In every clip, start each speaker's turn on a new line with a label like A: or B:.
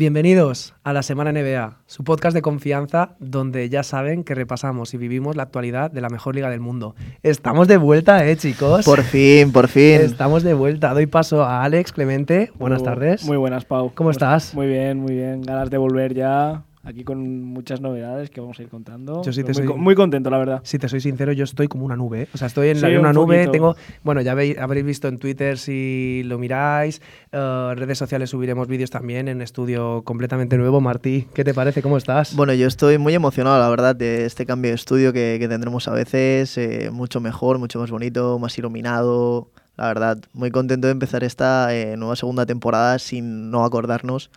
A: Bienvenidos a la Semana NBA, su podcast de confianza donde ya saben que repasamos y vivimos la actualidad de la mejor liga del mundo. Estamos de vuelta, ¿eh, chicos?
B: Por fin, por fin.
A: Estamos de vuelta. Doy paso a Alex Clemente. Buenas tardes.
C: Muy buenas, Pau.
A: ¿Cómo estás?
C: Muy bien, muy bien. Ganas de volver ya. Aquí con muchas novedades que vamos a ir contando.
A: Yo sí te
C: muy,
A: soy-
C: muy contento, la verdad.
A: Si te soy sincero, yo estoy como una nube. ¿eh? O sea, estoy en, la-
C: Sí,
A: en una
C: un
A: nube.
C: poquito.
A: Tengo, bueno, ya veis- habréis visto en Twitter si lo miráis. eh, redes sociales subiremos vídeos también en estudio completamente nuevo. Martí, ¿qué te parece? ¿Cómo estás?
B: Bueno, yo estoy muy emocionado, la verdad, de este cambio de estudio que, que tendremos a veces. eh, mucho mejor, mucho más bonito, más iluminado. La verdad, muy contento de empezar esta eh, nueva segunda temporada sin no acordarnos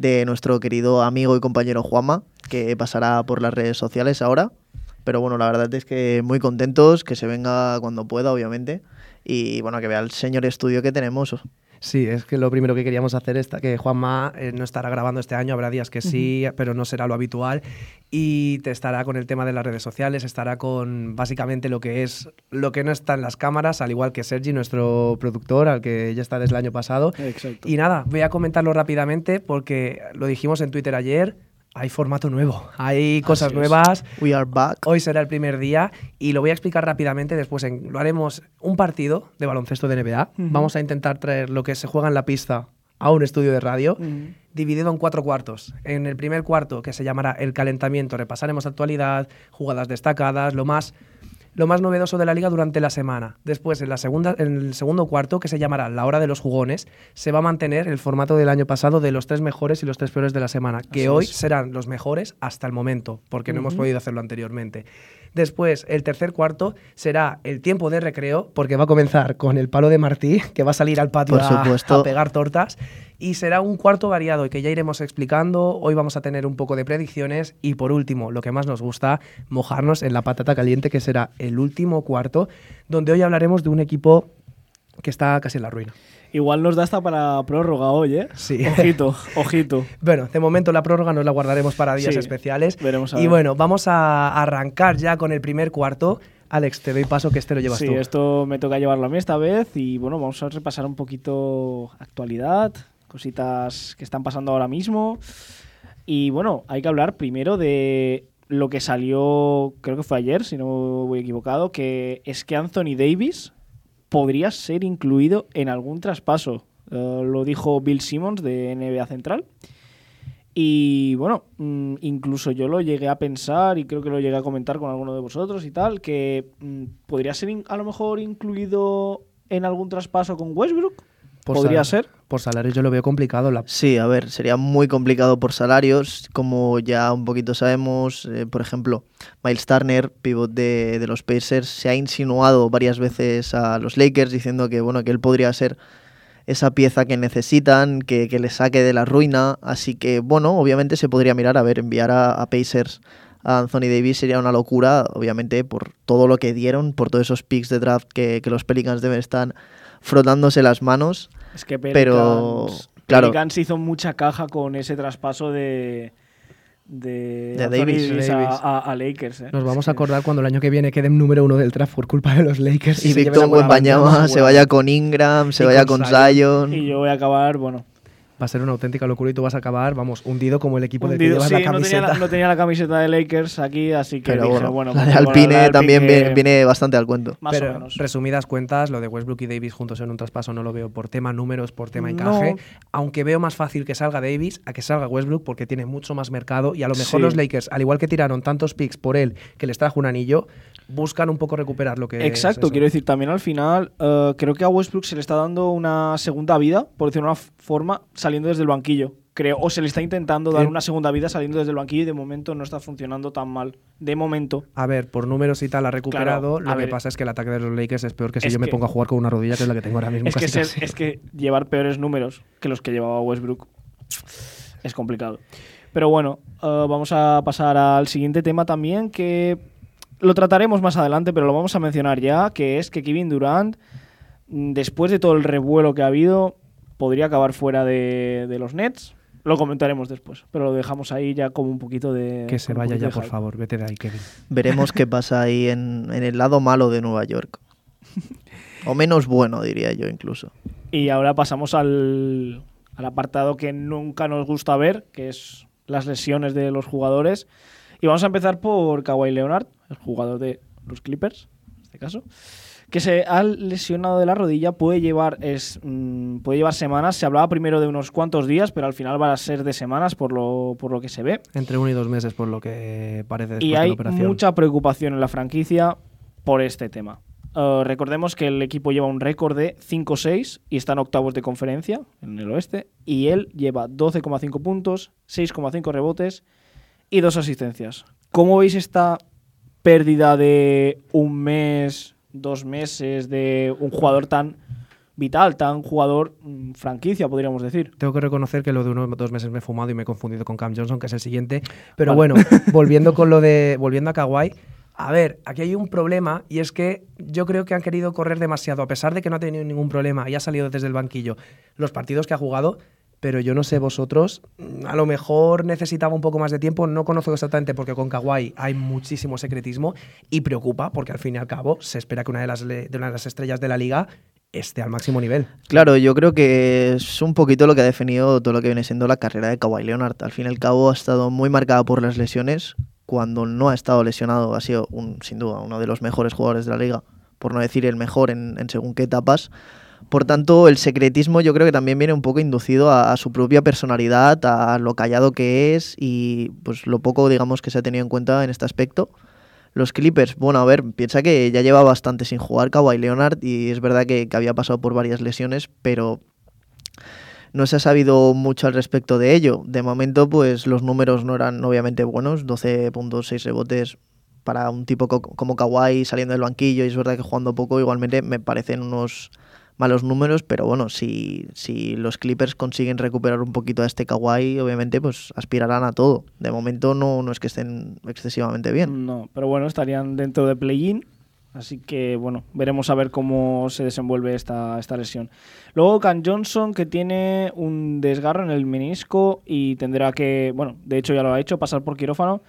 B: de nuestro querido amigo y compañero Juanma, que pasará por las redes sociales ahora. Pero bueno, la verdad es que muy contentos, que se venga cuando pueda, obviamente. Y bueno, que vea el señor estudio que tenemos.
A: Sí, es que lo primero que queríamos hacer es que Juanma eh, no estará grabando este año, habrá días que sí, pero no será lo habitual y te estará con el tema de las redes sociales, estará con básicamente lo que es lo que no está en las cámaras, al igual que Sergi, nuestro productor, al que ya está desde el año pasado.
C: Exacto.
A: Y nada, voy a comentarlo rápidamente porque lo dijimos en Twitter ayer, hay formato nuevo, hay cosas nuevas.
B: We are back.
A: Hoy será el primer día y lo voy a explicar rápidamente. Después en- lo haremos un partido de baloncesto de NBA. Vamos a intentar traer lo que se juega en la pista a un estudio de radio, dividido en cuatro cuartos. En el primer cuarto, que se llamará el calentamiento, repasaremos actualidad, jugadas destacadas, lo más, lo más novedoso de la liga durante la semana. Después, en, la segunda, en el segundo cuarto, que se llamará la hora de los jugones, se va a mantener el formato del año pasado de los tres mejores y los tres peores de la semana, que
C: Así
A: hoy
C: es.
A: serán los mejores hasta el momento, porque no hemos podido hacerlo anteriormente. Después, el tercer cuarto será el tiempo de recreo, porque va a comenzar con el palo de Martí, que va a salir al patio a- pegar tortas. Y será un cuarto variado y que ya iremos explicando. Hoy vamos a tener un poco de predicciones. Y por último, lo que más nos gusta, mojarnos en la patata caliente, que será el último cuarto, donde hoy hablaremos de un equipo que está casi en la ruina.
C: Igual nos da hasta para prórroga hoy, ¿eh?
A: Sí.
C: Ojito, ojito.
A: Bueno, de momento la prórroga nos la guardaremos para días
C: Sí,
A: especiales.
C: veremos a
A: Y
C: ver.
A: bueno, vamos a arrancar ya con el primer cuarto. Alex, te doy paso que este lo llevas
C: Sí,
A: tú.
C: esto me toca llevarlo a mí esta vez y bueno, vamos a repasar un poquito actualidad, cositas que están pasando ahora mismo. Y bueno, hay que hablar primero de lo que salió, creo que fue ayer, si no voy equivocado, que es que Anthony Davis podría ser incluido en algún traspaso. Eh, lo dijo Bill Simmons de NBA Central. Y bueno, mm, incluso yo lo llegué a pensar y creo que lo llegué a comentar con alguno de vosotros y tal, que mm, podría ser a lo mejor incluido en algún traspaso con Westbrook.
A: Por
C: podría ser.
A: Por salario yo lo veo complicado. La...
B: Sí, a ver, sería muy complicado por salarios, como ya un poquito sabemos, eh, por ejemplo, Miles Turner, pivot de, de los Pacers, se ha insinuado varias veces a los Lakers diciendo que bueno, que él podría ser esa pieza que necesitan, que, que le saque de la ruina, así que bueno, obviamente se podría mirar, a ver, enviar a, a Pacers a Anthony Davis sería una locura, obviamente por todo lo que dieron, por todos esos picks de draft que, que los Pelicans deben estar frotándose las manos.
C: Es que Pelicans,
B: Pero, claro.
C: Pelicans hizo mucha caja con ese traspaso de, de,
B: De Davis.
C: a-
A: Davis.
C: A, a Lakers. ¿eh?
A: Nos vamos a acordar cuando el año que viene queden número uno del draft por culpa de los Lakers.
B: Y Víctor
A: buena
B: Wembanyama se vaya con Ingram, se
A: Y
B: vaya
A: con. Zion.
C: Y yo voy a acabar, bueno,
A: Va a ser una auténtica locura y tú vas a acabar, vamos, hundido como el equipo de que
C: hundido.
A: llevas
C: Sí,
A: la
C: no tenía
A: camiseta.
C: la, no tenía la camiseta de Lakers aquí, así que
B: Pero
C: dije,
B: bueno,
C: bueno,
B: la
C: pues
B: de
C: con la
B: Alpine
C: de
B: también
C: Alpine,
B: viene, viene bastante al cuento.
C: Más
A: Pero,
C: o menos.
A: resumidas cuentas, lo de Westbrook y Davis juntos en un traspaso no lo veo por tema números, por tema
C: No.
A: encaje. Aunque veo más fácil que salga Davis a que salga Westbrook porque tiene mucho más mercado y a lo mejor
C: Sí.
A: los Lakers, al igual que tiraron tantos picks por él que les trajo un anillo, buscan un poco recuperar lo que
C: Exacto, quiero decir, también al final eh, creo que a Westbrook se le está dando una segunda vida, por decirlo de una forma, saliendo desde el banquillo. Creo, o se le está intentando dar
A: Sí.
C: una segunda vida saliendo desde el banquillo y de momento no está funcionando tan mal. De momento.
A: A ver, por números y tal ha recuperado.
C: Claro,
A: lo que pasa es que el ataque de los Lakers es peor que si yo me pongo a jugar con una rodilla, que es la que tengo ahora mismo.
C: Es que,
A: casi,
C: ser-
A: casi.
C: es que llevar peores números que los que llevaba Westbrook es complicado. Pero bueno, eh, vamos a pasar al siguiente tema también que lo trataremos más adelante, pero lo vamos a mencionar ya, que es que Kevin Durant, después de todo el revuelo que ha habido, podría acabar fuera de, de los Nets. Lo comentaremos después, pero lo dejamos ahí ya como un poquito de...
A: Que se vaya ya, por
C: hype.
A: favor. Vete de ahí, Kevin.
B: Veremos qué pasa ahí en, en el lado malo de Nueva York. O menos bueno, diría yo incluso.
C: Y ahora pasamos al, al apartado que nunca nos gusta ver, que es las lesiones de los jugadores. Y vamos a empezar por Kawhi Leonard, el jugador de los Clippers, en este caso, que se ha lesionado de la rodilla, puede llevar, es, mm, puede llevar semanas. Se hablaba primero de unos cuantos días, pero al final va a ser de semanas por lo, por lo que se ve.
A: Entre uno y dos meses, por lo que parece después
C: Y
A: de
C: hay
A: la operación.
C: mucha preocupación en la franquicia por este tema. Uh, recordemos que el equipo lleva un récord de 5-6 y está en octavos de conferencia en el oeste. Y él lleva 12,5 puntos, 6,5 rebotes y dos asistencias. ¿Cómo veis esta pérdida de un mes, dos meses de un jugador tan vital, tan jugador mm, franquicia, podríamos decir?
A: Tengo que reconocer que lo de uno o dos meses me he fumado y me he confundido con Cam Johnson, que es el siguiente. Pero
C: Vale.
A: bueno, volviendo con lo de. Volviendo a Kawhi. A ver, aquí hay un problema y es que yo creo que han querido correr demasiado, a pesar de que no ha tenido ningún problema y ha salido desde el banquillo los partidos que ha jugado, pero yo no sé vosotros, mm, a lo mejor necesitaba un poco más de tiempo, no conozco exactamente porque con Kawhi hay muchísimo secretismo y preocupa porque al fin y al cabo se espera que una de las, de una de las estrellas de la liga esté al máximo nivel.
B: Claro, yo creo que es un poquito lo que ha definido todo lo que viene siendo la carrera de Kawhi Leonard. Al fin y al cabo ha estado muy marcada por las lesiones. Cuando no ha estado lesionado ha sido, sin duda, uno de los mejores jugadores de la liga, por no decir el mejor en, en según qué etapas. Por tanto, el secretismo yo creo que también viene un poco inducido a, su propia personalidad, a lo callado que es y pues lo poco, digamos, que se ha tenido en cuenta en este aspecto. Los Clippers, bueno, a ver, piensa que ya lleva bastante sin jugar Kawhi Leonard y es verdad que, que había pasado por varias lesiones, pero no se ha sabido mucho al respecto de ello. De momento, pues los números no eran obviamente buenos, 12.6 rebotes para un tipo co- como Kawhi saliendo del banquillo y es verdad que jugando poco igualmente me parecen unos malos números, pero bueno, si, si los Clippers consiguen recuperar un poquito a este Kawhi, obviamente pues aspirarán a todo. De momento no, no es que estén excesivamente bien.
C: No, pero bueno, estarían dentro de play-in. Así que bueno, veremos a ver cómo se desenvuelve esta, esta lesión. Luego Can Johnson, que tiene un desgarro en el menisco y tendrá que, bueno, de hecho ya lo ha hecho, pasar por quirófano.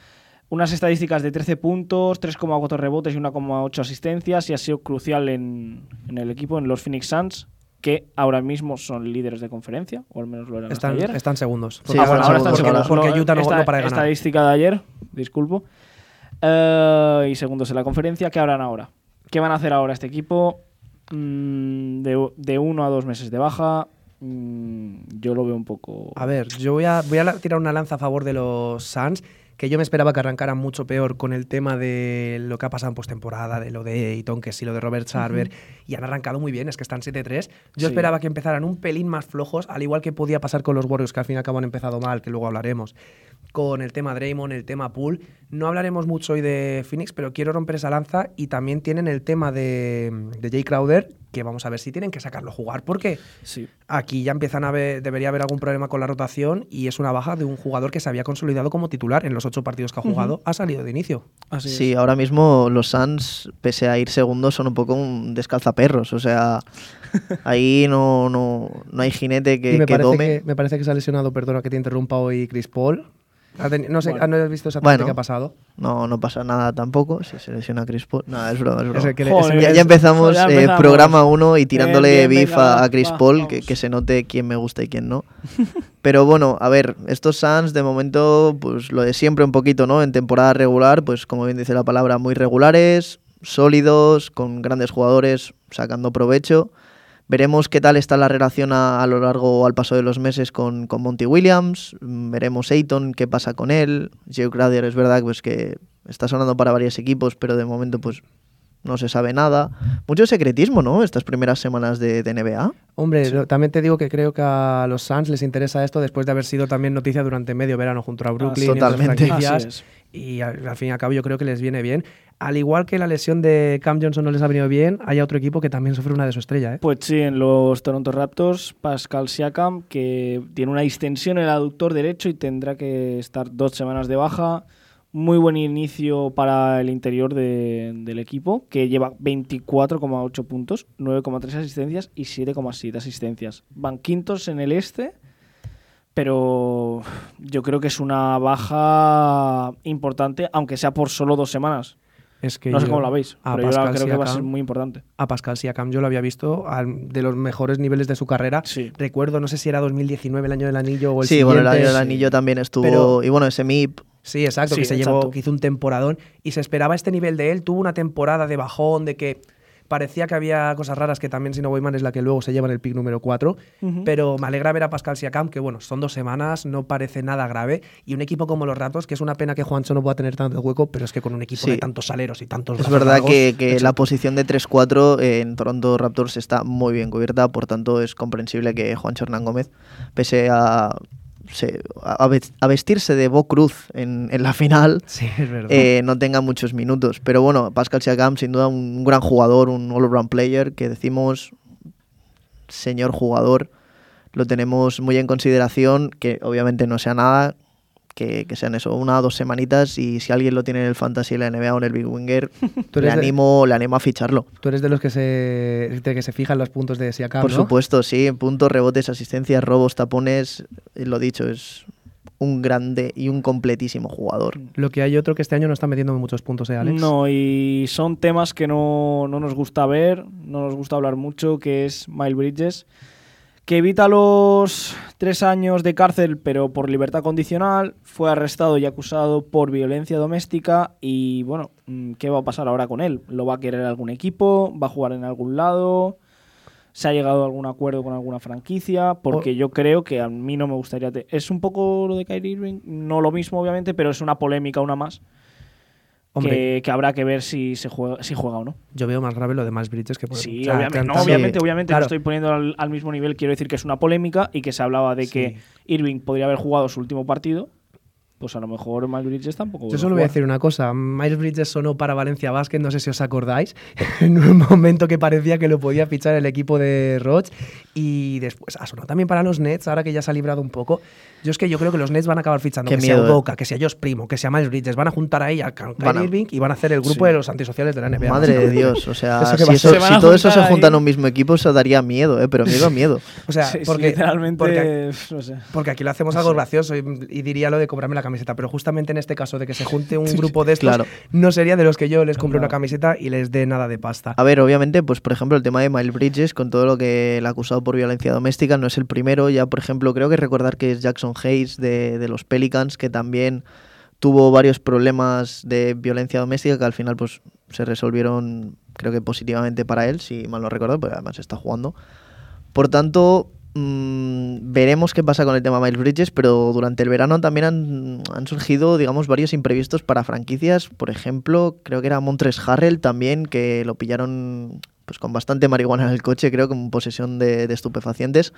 C: Unas estadísticas de 13 puntos, 3,4 rebotes y 1,8 asistencias y ha sido crucial en, en el equipo, en los Phoenix Suns, que ahora mismo son líderes de conferencia, o al menos lo eran hasta
A: Están,
C: ayer.
A: están segundos.
B: Sí,
C: Ah, bueno, ahora están
B: segundos.
A: Porque Utah no,
C: esta-
A: no para de ganar.
C: Estadística de ayer, disculpo. Eh, y segundos en la conferencia. ¿Qué harán ahora? ¿Qué van a hacer ahora este equipo? Mm, de, de uno a dos meses de baja. mm, yo lo veo un poco.
A: A ver, yo voy a, voy a tirar una lanza a favor de los Suns, que yo me esperaba que arrancaran mucho peor con el tema de lo que ha pasado en postemporada, de lo de Ayton, que sí, lo de Robert Sarver, y han arrancado muy bien, es que están 7-3. Yo
C: Sí.
A: esperaba que empezaran un pelín más flojos, al igual que podía pasar con los Warriors, que al fin y al cabo han empezado mal, que luego hablaremos. Con el tema Draymond, el tema Poole. No hablaremos mucho hoy de Phoenix, pero quiero romper esa lanza. Y también tienen el tema de, de Jay Crowder, que vamos a ver si tienen que sacarlo a jugar, porque
C: Sí.
A: Aquí ya empiezan a haber, debería haber algún problema con la rotación y es una baja de un jugador que se había consolidado como titular en los ocho partidos que ha jugado, ha salido de inicio.
C: Así es.
B: Sí, ahora mismo los Suns, pese a ir segundos, son un poco un descalzaperros. O sea, ahí no, no, no hay jinete que,
A: y me
B: que
A: parece
B: dome.
A: que, me parece que se ha lesionado, perdona que te interrumpa hoy, Chris Paul. No sé,
C: Bueno.
A: ¿no has visto exactamente
B: Bueno.
A: qué ha pasado?
B: No, no pasa nada tampoco. Si se lesiona Chris Paul. Nada, es broma, es broma.
A: Ese que le-
C: Joder,
A: ese-
B: ya, empezamos, eh, programa 1 y tirándole
C: Bien, bien,
B: beef
C: venga,
B: a, Chris
C: va,
B: Paul, que, que se note quién me gusta y quién no. Pero bueno, a ver, estos Suns de momento, pues lo de siempre un poquito, ¿no? En temporada regular, pues como bien dice la palabra, muy regulares, sólidos, con grandes jugadores, sacando provecho. Veremos qué tal está la relación a, a lo largo o al paso de los meses con, con Monty Williams. Mm, Veremos Ayton, qué pasa con él. Joe Crowder es verdad pues, que está sonando para varios equipos, pero de momento pues no se sabe nada. Mucho secretismo, ¿no? Estas primeras semanas de, de NBA.
A: Hombre, lo- también te digo que creo que a los Suns les interesa esto después de haber sido también noticia durante medio verano junto a Brooklyn y otras
B: totalmente.
C: es.
A: Y al, al fin y al cabo yo creo que les viene bien. Al igual que la lesión de Cam Johnson no les ha venido bien, hay otro equipo que también sufre una de su estrella. ¿eh?
C: Pues sí, en los Toronto Raptors, Pascal Siakam, que tiene una distensión en el aductor derecho y tendrá que estar dos semanas de baja. Muy buen inicio para el interior de- del equipo, que lleva 24,8 puntos, 9,3 asistencias y 7,7 asistencias. Van quintos en el este, pero yo creo que es una baja importante, aunque sea por solo dos semanas.
A: Es que
C: No sé
A: yo
C: cómo la veis,
A: a
C: pero yo la- creo que va a ser muy importante.
A: A Pascal Siakam yo lo había visto al- de los mejores niveles de su carrera.
C: Sí.
A: Recuerdo, no sé si era 2019 el año del anillo o el
B: Sí, bueno, el año del anillo también estuvo.
A: Pero-
B: y bueno, ese MIP.
A: Sí, exacto,
C: Sí,
A: que se
C: exacto.
A: llevó, que hizo un temporadón y se esperaba este nivel de él. Tuvo una temporada de bajón, de que parecía que había cosas raras, que también si no voy mal es la que luego se lleva en el pick número 4.
C: Ujú.
A: Pero me alegra ver a Pascal Siakam, que bueno, son dos semanas, no parece nada grave. Y un equipo como los Ratos, que es una pena que Juancho no pueda tener tanto hueco, pero es que con un equipo
B: Sí.
A: de tantos aleros y tantos
B: Es verdad
A: largos,
B: que, que la posición de 3-4 en Toronto Raptors está muy bien cubierta, por tanto es comprensible que Juan Hernán Gómez, pese a, se- a ves- a vestirse de Bo Cruz en, en la final,
A: Sí,
B: eh, no tenga muchos minutos. Pero bueno, Pascal Siakam, sin duda, un gran jugador, un all-around player que decimos, señor jugador, lo tenemos muy en consideración, que obviamente no sea nada, que, que sean eso, una o dos semanitas, y si alguien lo tiene en el Fantasy, en la NBA o en el Big Winger, le
A: de-
B: animo, le animo a ficharlo.
A: Tú eres de los que se, de que se fijan los puntos de Siakam,
B: Por
A: ¿no?
B: supuesto, sí, puntos, rebotes, asistencias, robos, tapones, eh, lo dicho, es un grande y un completísimo jugador.
A: Lo que hay otro que este año no está metiendo muchos puntos, ¿eh, Alex?
C: No, y son temas que no, no nos gusta ver, no nos gusta hablar mucho, que es Miles Bridges, que evita los tres años de cárcel, pero por libertad condicional, fue arrestado y acusado por violencia doméstica y bueno, mm, ¿qué va a pasar ahora con él? ¿Lo va a querer algún equipo? ¿Va a jugar en algún lado? ¿Se ha llegado a algún acuerdo con alguna franquicia? Porque yo creo que a mí no me gustaría... te- Es un poco lo de Kyrie Irving, no lo mismo obviamente, pero es una polémica una más que, que habrá que ver si se juega, si juega o no.
A: yo veo más grave lo de Miles Bridges que por
C: Sí, obviamente, no, obviamente, obviamente
A: Claro.
C: lo estoy poniendo al, al mismo nivel. Quiero decir que es una polémica y que se hablaba de que Irving podría haber jugado su último partido. Pues a lo mejor Miles Bridges tampoco.
A: Yo solo voy a decir una cosa. Miles Bridges sonó para Valencia Basket, no sé si os acordáis, en un momento que parecía que lo podía fichar el equipo de Roch y después ha sonado también para los Nets, ahora que ya se ha librado un poco. Yo es que yo creo que los Nets van a acabar fichando
B: Qué
A: que
B: miedo,
A: sea
B: eh.
A: Udoka, que sea Josh Primo, que sea Miles Bridges, van a juntar ahí a
B: a-
A: Irving y van a hacer el grupo
C: Sí.
A: de los antisociales de la NBA.
B: Madre de Dios, o sea,
A: Eso
B: si,
A: a
B: eso-
C: Se
B: si
C: a
B: todo eso se junta en un mismo equipo, eso daría miedo, ¿eh? pero miedo, miedo.
A: O sea,
C: Sí, sí,
A: porque,
C: literalmente.
A: porque
C: no sé.
A: Porque aquí lo hacemos algo gracioso y, y diría lo de comprarme la camiseta, pero justamente en este caso de que se junte un grupo de estos,
B: Claro.
A: no sería de los que yo les compre
C: No.
A: una camiseta y les dé nada de pasta.
B: A ver, obviamente, pues por ejemplo, el tema de Miles Bridges, con todo lo que el acusado por violencia doméstica, no es el primero. Ya, por ejemplo, creo que recordar que es Jackson Hayes de, de los Pelicans, que también tuvo varios problemas de violencia doméstica que al final pues se resolvieron, creo que positivamente para él, si mal no recuerdo, porque además está jugando. Por tanto, mm, veremos qué pasa con el tema Miles Bridges, pero durante el verano también han, han surgido, digamos, varios imprevistos para franquicias. Por ejemplo, creo que era Montres Harrell también, que lo pillaron pues con bastante marihuana en el coche, creo, con posesión de, de estupefacientes.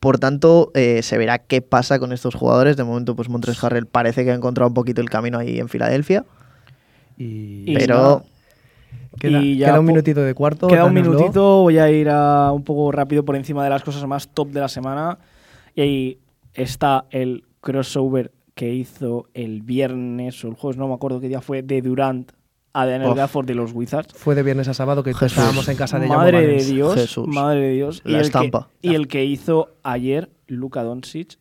B: Por tanto, eh, se verá qué pasa con estos jugadores. De momento, pues Montres Harrell parece que ha encontrado un poquito el camino ahí en Filadelfia.
A: Y,
C: Y
B: pero.
A: Queda,
C: y ya
A: queda un minutito de cuarto.
C: Queda un
A: dánoslo.
C: minutito, voy a ir a un poco rápido por encima de las cosas más top de la semana. Y ahí está el crossover que hizo el viernes o el jueves, no me acuerdo qué día fue, de Durant a Daniel. Gafford de los Wizards.
A: Fue de viernes a sábado que
B: Jesús.
A: estábamos en casa de
C: Madre de. Dios,
B: Jesús.
C: madre de Dios.
B: La
C: el
B: estampa.
C: Que, y el que hizo ayer Luka Doncic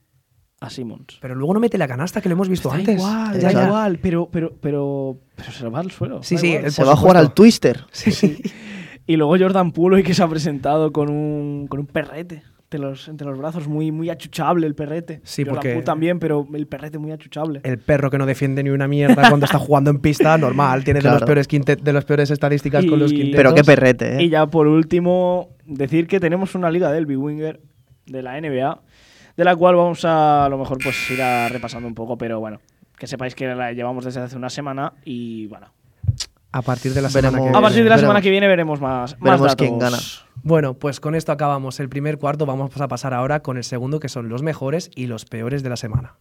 C: a Simmons.
A: Pero luego no mete la canasta que lo hemos visto
C: Da
A: antes.
C: igual,
A: Ya,
C: igual, pero, pero, pero, pero se lo va al suelo.
A: Sí, sí,
B: Se va a jugar al Twister.
A: Sí, sí.
C: Y luego Jordan Poole hoy que se ha presentado con un, con un perrete entre los, entre los brazos, muy, muy achuchable el perrete.
A: Sí,
C: Jordan
A: porque-
C: Poole también, pero el perrete muy achuchable.
A: El perro que no defiende ni una mierda cuando está jugando en pista, normal. Tiene de, los peores quinte- de las peores estadísticas con los
C: Y-
A: quintetos.
B: Pero qué perrete, ¿eh?
C: Y ya por último, decir que tenemos una liga del Big Winger de la NBA, de la cual vamos a, a lo mejor pues ir a repasando un poco, pero bueno, que sepáis que la llevamos desde hace una semana y bueno.
A: A partir de la semana
B: Veremos-
A: que
C: A partir de la
B: veremos.
C: semana que viene veremos más, más
B: Veremos
C: datos.
B: quién gana.
A: Bueno, pues con esto acabamos el primer cuarto. Vamos a pasar ahora con el segundo, que son los mejores y los peores de la semana.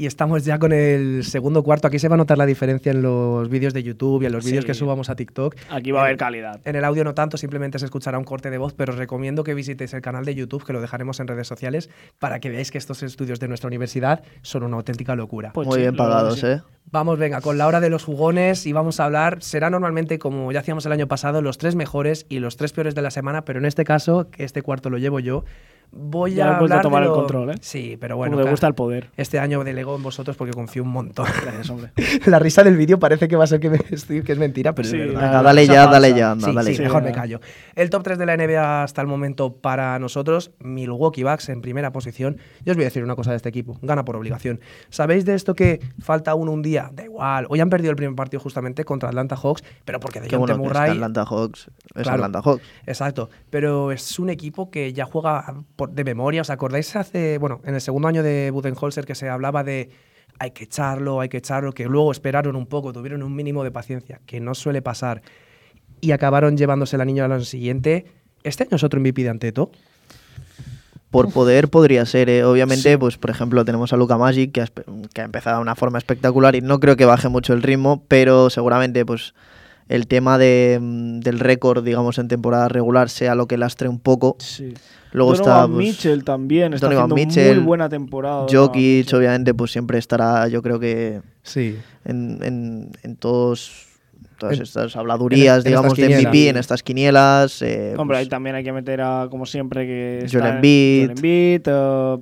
A: Y estamos ya con el segundo cuarto. Aquí se va a notar la diferencia en los vídeos de YouTube y en los vídeos
C: Sí.
A: que subamos a TikTok.
C: Aquí va a haber calidad.
A: En el audio no tanto, simplemente se escuchará un corte de voz, pero os recomiendo que visitéis el canal de YouTube, que lo dejaremos en redes sociales, para que veáis que estos estudios de nuestra universidad son una auténtica locura.
C: Pues
B: Muy
C: sí,
B: bien pagados. ¿eh?
A: Vamos, venga, con la hora de los jugones y vamos a hablar, será normalmente como ya hacíamos el año pasado, los tres mejores y los tres peores de la semana, pero en este caso, que este cuarto lo llevo yo, Voy
C: Ya
A: a
C: vuelto a
A: hablar
C: tomar
A: de
C: el control, ¿eh?
A: Sí, pero
C: Bueno,
A: bueno,
C: me
A: claro,
C: gusta el poder.
A: este año delego en vosotros porque confío un montón.
C: Gracias, hombre.
A: La risa del vídeo parece que va a ser que, me estoy- que es mentira, pero
C: Sí,
A: es verdad.
C: la-
B: Venga, dale ya, dale ya, anda,
A: Sí,
B: dale
A: sí,
B: ya.
A: mejor me callo. El top 3 de la NBA hasta el momento para nosotros, Milwaukee Bucks en primera posición. Yo os voy a decir una cosa de este equipo, gana por obligación. ¿Sabéis de esto que falta uno un día? Da igual. Hoy han perdido el primer partido justamente contra Atlanta Hawks, pero porque de
B: Qué bueno que es que
A: Murray...
B: Atlanta Hawks es
A: Claro.
B: Atlanta Hawks.
A: Exacto, pero es un equipo que ya juega por- de memoria. ¿Os acordáis hace, bueno, en el segundo año de Budenholzer que se hablaba de hay que echarlo, hay que echarlo, que luego esperaron un poco, tuvieron un mínimo de paciencia, que no suele pasar, y acabaron llevándose el anillo al año siguiente? ¿Este año es otro MVP de Anteto?
B: Por poder podría ser, eh. obviamente, pues por ejemplo tenemos a Luca Magic que ha, que ha empezado de una forma espectacular y no creo que baje mucho el ritmo, pero seguramente pues el tema de, mm, del récord, digamos, en temporada regular sea lo que lastre un poco.
C: Sí.
B: Luego
C: Donovan
B: está pues,
C: Mitchell también, está
B: Donovan
C: haciendo
B: Mitchell,
C: muy buena temporada.
B: Jokic, obviamente, pues siempre estará, yo creo que
A: Sí.
B: en, en, en todos todas estas habladurías,
A: en- en
B: digamos, de
A: quinielas.
B: MVP, en estas quinielas. eh,
C: Hombre,
B: pues,
C: ahí también hay que meter a, como siempre, que
B: Joel Embiid.
C: Joel Embiid,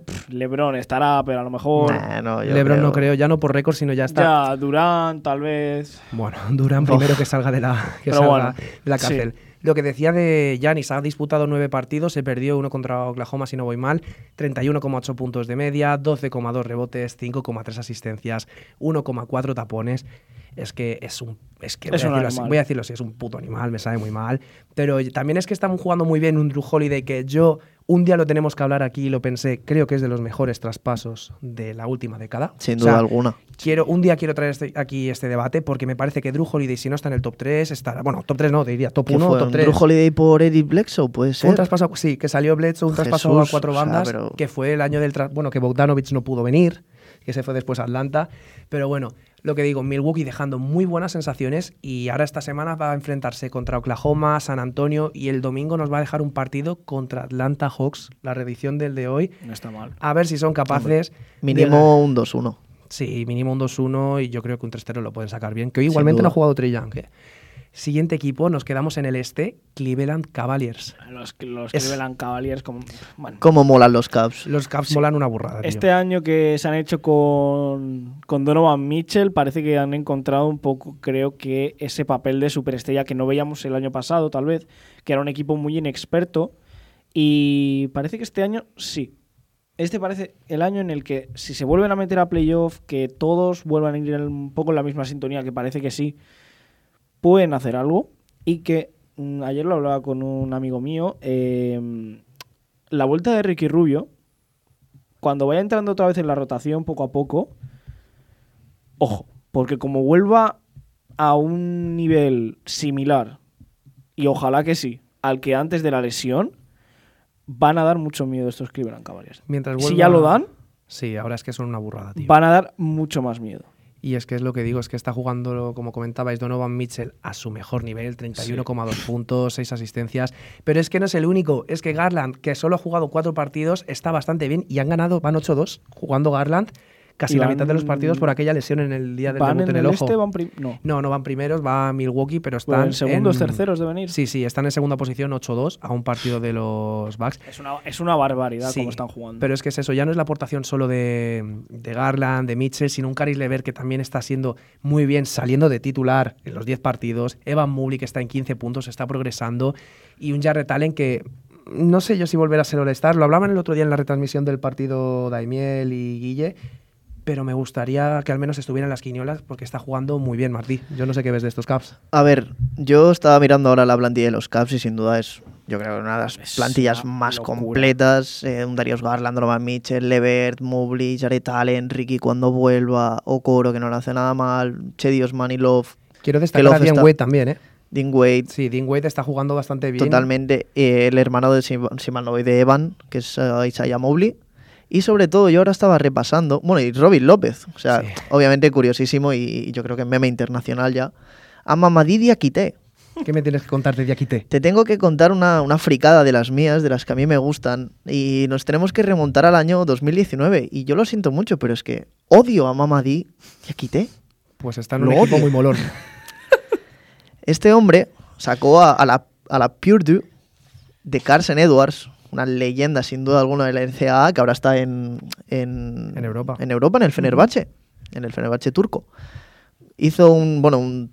C: pff, LeBron estará, pero a lo mejor...
B: nah, no, yo
A: Lebron no creo, ya no por récord, sino ya está.
C: Ya, Durán, tal vez...
A: Bueno, Durán primero que salga de la, que salga
C: bueno,
A: de la
C: sí.
A: Lo que decía de Yanis, ha disputado nueve partidos, se perdió uno contra Oklahoma, si no voy mal, 31,8 puntos de media, 12,2 rebotes, 5,3 asistencias, 1,4 tapones. Es que es un. Es que
C: Es
A: voy, a decirlo así,
C: animal.
A: voy a decirlo así, es un puto animal, me sabe muy mal. Pero también es que están jugando muy bien un Drew Holiday que yo un día lo tenemos que hablar aquí y lo pensé, creo que es de los mejores traspasos de la última década.
B: Sin
A: O sea,
B: duda alguna.
A: Quiero, un día quiero traer este- aquí este debate porque me parece que Drew Holiday, si no está en el top 3, estará. Bueno, top 3 no, te diría top
B: ¿Qué
A: 1 o
B: fue?
A: top
B: ¿Un
A: 3.
B: Drew Holiday por Eric Bledsoe? Puede
A: Fue un
B: ser.
A: traspaso, sí, que salió Bledsoe, un traspaso a
B: Jesús,
A: cuatro
B: o sea,
A: bandas,
B: pero-
A: que fue el año del. Bueno, que Bogdanovich no pudo venir, que se fue después a Atlanta. Pero bueno, lo que digo, Milwaukee dejando muy buenas sensaciones y ahora esta semana va a enfrentarse contra Oklahoma, San Antonio y el domingo nos va a dejar un partido contra Atlanta Hawks, la reedición del de hoy.
C: No está mal.
A: A ver si son capaces.
B: Mínimo un 2-1.
A: Sí, mínimo un 2-1 y yo creo que un 3-0 lo pueden sacar bien. Que hoy igualmente no ha jugado Trey Young. ¿eh? Siguiente equipo, nos quedamos en el este, Cleveland Cavaliers.
C: Los, los
A: Es-
C: Cleveland Cavaliers como... Bueno,
B: ¿Cómo molan los Caps?
A: Los Cavs molan una burrada, tío.
C: Este año que se han hecho con, con Donovan Mitchell, parece que han encontrado un poco, creo que, ese papel de superestrella que no veíamos el año pasado, tal vez, que era un equipo muy inexperto. Y parece que este año sí. Este parece el año en el que, si se vuelven a meter a playoff, que todos vuelvan a ir un poco en la misma sintonía, que parece que sí, pueden hacer algo. Y que mm, ayer lo hablaba con un amigo mío. eh, la vuelta de Ricky Rubio, cuando vaya entrando otra vez en la rotación poco a poco, ojo, porque como vuelva a un nivel similar, y ojalá que sí, al que antes de la lesión, van a dar mucho miedo estos Cleveland Cavaliers.
A: Mientras
C: Si ya lo dan,
A: Sí, ahora es que son una burrada, tío.
C: van a dar mucho más miedo.
A: Y es que es lo que digo, es que está jugando, como comentabais, Donovan Mitchell a su mejor nivel, 31,2 puntos, 6 asistencias. Pero es que no es el único, es que Garland, que solo ha jugado 4 partidos, está bastante bien y han ganado, van 8-2 jugando Garland casi la mitad de los partidos por aquella lesión en el día del
C: ¿Van
A: debut
C: en
A: en el,
C: el
A: ojo.
C: este? ¿Van prim- no.
A: No, no van primeros, va Milwaukee, pero
C: Bueno,
A: están
C: en segundos,
A: en-
C: terceros deben ir.
A: Sí, sí, están en segunda posición 8-2 a un partido de los Bucks.
C: Es una, es una barbaridad
A: Sí,
C: como están jugando.
A: Pero es que es eso, ya no es la aportación solo de, de Garland, de Mitchell, sino un Caris Lever que también está siendo muy bien saliendo de titular en los 10 partidos. Evan Mobley que está en 15 puntos, está progresando. Y un Jarrett Allen que no sé yo si volverá a ser All-Star. Lo hablaban el otro día en la retransmisión del partido Daimiel y Guille. Pero me gustaría que al menos estuviera en las quiniolas porque está jugando muy bien, Martí. Yo no sé qué ves de estos Caps.
B: A ver, yo estaba mirando ahora la plantilla de los Caps y sin duda es, yo creo, una de las
C: Es
B: plantillas más
C: locura.
B: completas. Eh, un Darius Garland, Donovan Mitchell, Levert, Mobley, Jared Allen, Ricky cuando vuelva, Okoro que no le hace nada mal, Chedi Osmanilov,
A: Quiero destacar a Dian Wade también, ¿eh?
B: Dean Wade,
A: Sí, Dean Wade está jugando bastante bien.
B: totalmente. eh, el hermano de, si, si mal no voy, de Evan, que es eh, Isaiah Mobley. Y sobre todo, yo ahora estaba repasando, bueno, y Robin López, o sea,
A: Sí.
B: obviamente curiosísimo y, yo creo que meme internacional ya. A Mamadou Diakité.
A: ¿Qué me tienes que contar de Diakité?
B: Te tengo que contar una, una fricada de las mías, de las que a mí me gustan, y nos tenemos que remontar al año 2019. Y yo lo siento mucho, pero es que odio a Mamadou Diakité.
A: Pues está en
B: Lo
A: un equipo
B: odio.
A: muy molón.
B: Este hombre sacó a, a la, a la Purdue de Carson Edwards, una leyenda sin duda alguna de la NCAA, que ahora está en, en,
A: En Europa.
B: En Europa, en el Fenerbahce, en el Fenerbahce turco. Hizo un, bueno, un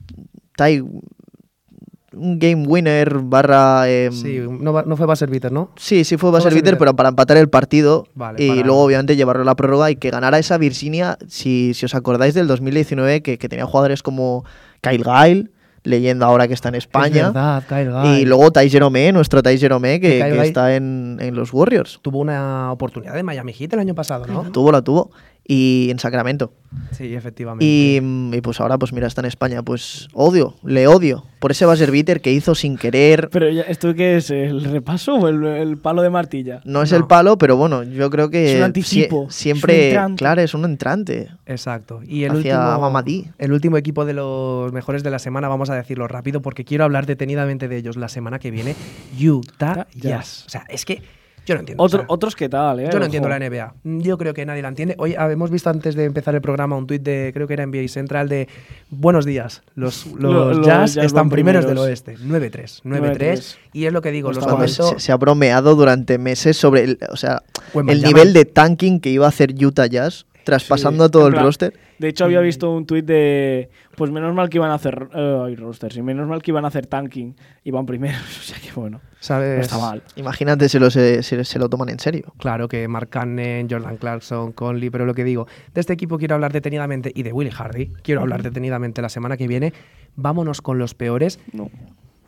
B: tie, un game winner barra... em,
A: Sí, no, fue Basser Bitter, ¿no?
B: Sí, sí fue Basser Bitter, pero para empatar el partido
A: Vale,
B: y
A: para-
B: luego obviamente llevarlo a la prórroga y que ganara esa Virginia, si, si os acordáis del 2019, que, que tenía jugadores como Kyle Gail, leyenda ahora que está en
A: Es
B: España,
A: verdad, Kyle
B: y luego Tai Jerome, nuestro Tai Jerome, que, está en, en los Warriors.
A: Tuvo una oportunidad de Miami Heat el año pasado, ¿no?
B: Tuvo, la tuvo. Y en Sacramento.
A: Sí, efectivamente.
B: Y, mm, y pues ahora, pues mira, está en España. Pues odio, le odio. Por ese buzzer beater que hizo sin querer.
C: Pero ya, ¿esto qué es? ¿El repaso o el, el palo de martilla?
B: No es el palo, pero bueno, yo creo que
C: Es un anticipo, es
B: siempre,
C: un entrante.
B: claro, es un entrante.
A: Exacto. Y el
B: Hacia
A: último,
B: Mamadí.
A: el último equipo de los mejores de la semana, vamos a decirlo rápido porque quiero hablar detenidamente de ellos la semana que viene. Utah
C: Jazz.
A: Jazz. O sea, es que yo no entiendo.
C: Otro-
A: o sea,
C: otros qué tal, ¿eh?
A: yo no
C: Ojo.
A: entiendo la NBA. Yo creo que nadie la entiende. Hoy hemos visto antes de empezar el programa un tuit de, creo que era NBA Central, de buenos días. Los, los
C: Lo- los
A: Jazz
C: Jazz
A: están primeros del oeste. 9-3. 9-3.
C: 9-3.
A: Y es lo que digo. Los
B: se, se ha bromeado durante meses sobre el, o sea, el nivel de tanking que iba a hacer Utah Jazz, traspasando a todo el
C: plan,
B: roster.
C: De hecho, había visto un tuit de. Pues menos mal que iban a hacer. ay, rosters. Y menos mal que iban a hacer tanking. Iban primeros. O sea que bueno. No
A: ¿sabes?
C: está mal.
B: Imagínate si lo, se, se- se lo toman en serio.
A: Claro que Mark Cannon, Jordan Clarkson, Conley, pero lo que digo, de este equipo quiero hablar detenidamente y de Willie Hardy, quiero hablar detenidamente la semana que viene. Vámonos con los peores.
C: No.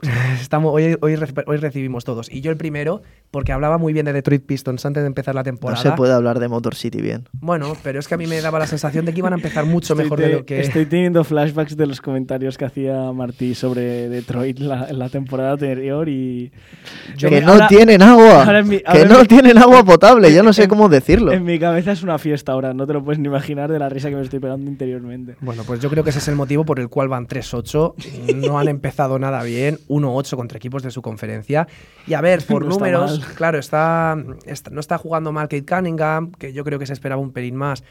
A: Estamos, hoy, hoy, re- hoy recibimos todos. Y yo el primero, porque hablaba muy bien de Detroit Pistons antes de empezar la
B: No
A: temporada.
B: se puede hablar de Motor City bien.
A: Bueno, pero es que a mí me daba la sensación de que iban a empezar mucho
C: Estoy
A: mejor
C: te-
A: de lo que.
C: Estoy teniendo flashbacks de los comentarios que hacía Martí sobre Detroit la, en la temporada anterior y.
A: Yo
B: que
A: me-
B: no
C: ahora-
B: tienen agua.
C: mi-
B: que no
C: mi-
B: tienen agua potable. Ya no sé
C: en-
B: cómo decirlo.
C: En mi cabeza es una fiesta ahora, no te lo puedes ni imaginar de la risa que me estoy pegando interiormente.
A: Bueno, pues yo creo que ese es el motivo por el cual van 3-8. No han empezado nada bien. 1-8 contra equipos de su conferencia. Y a ver, por
C: No está
A: números,
C: mal.
A: claro, está, está- no está jugando mal Kate Cunningham, que yo creo que se esperaba un pelín más.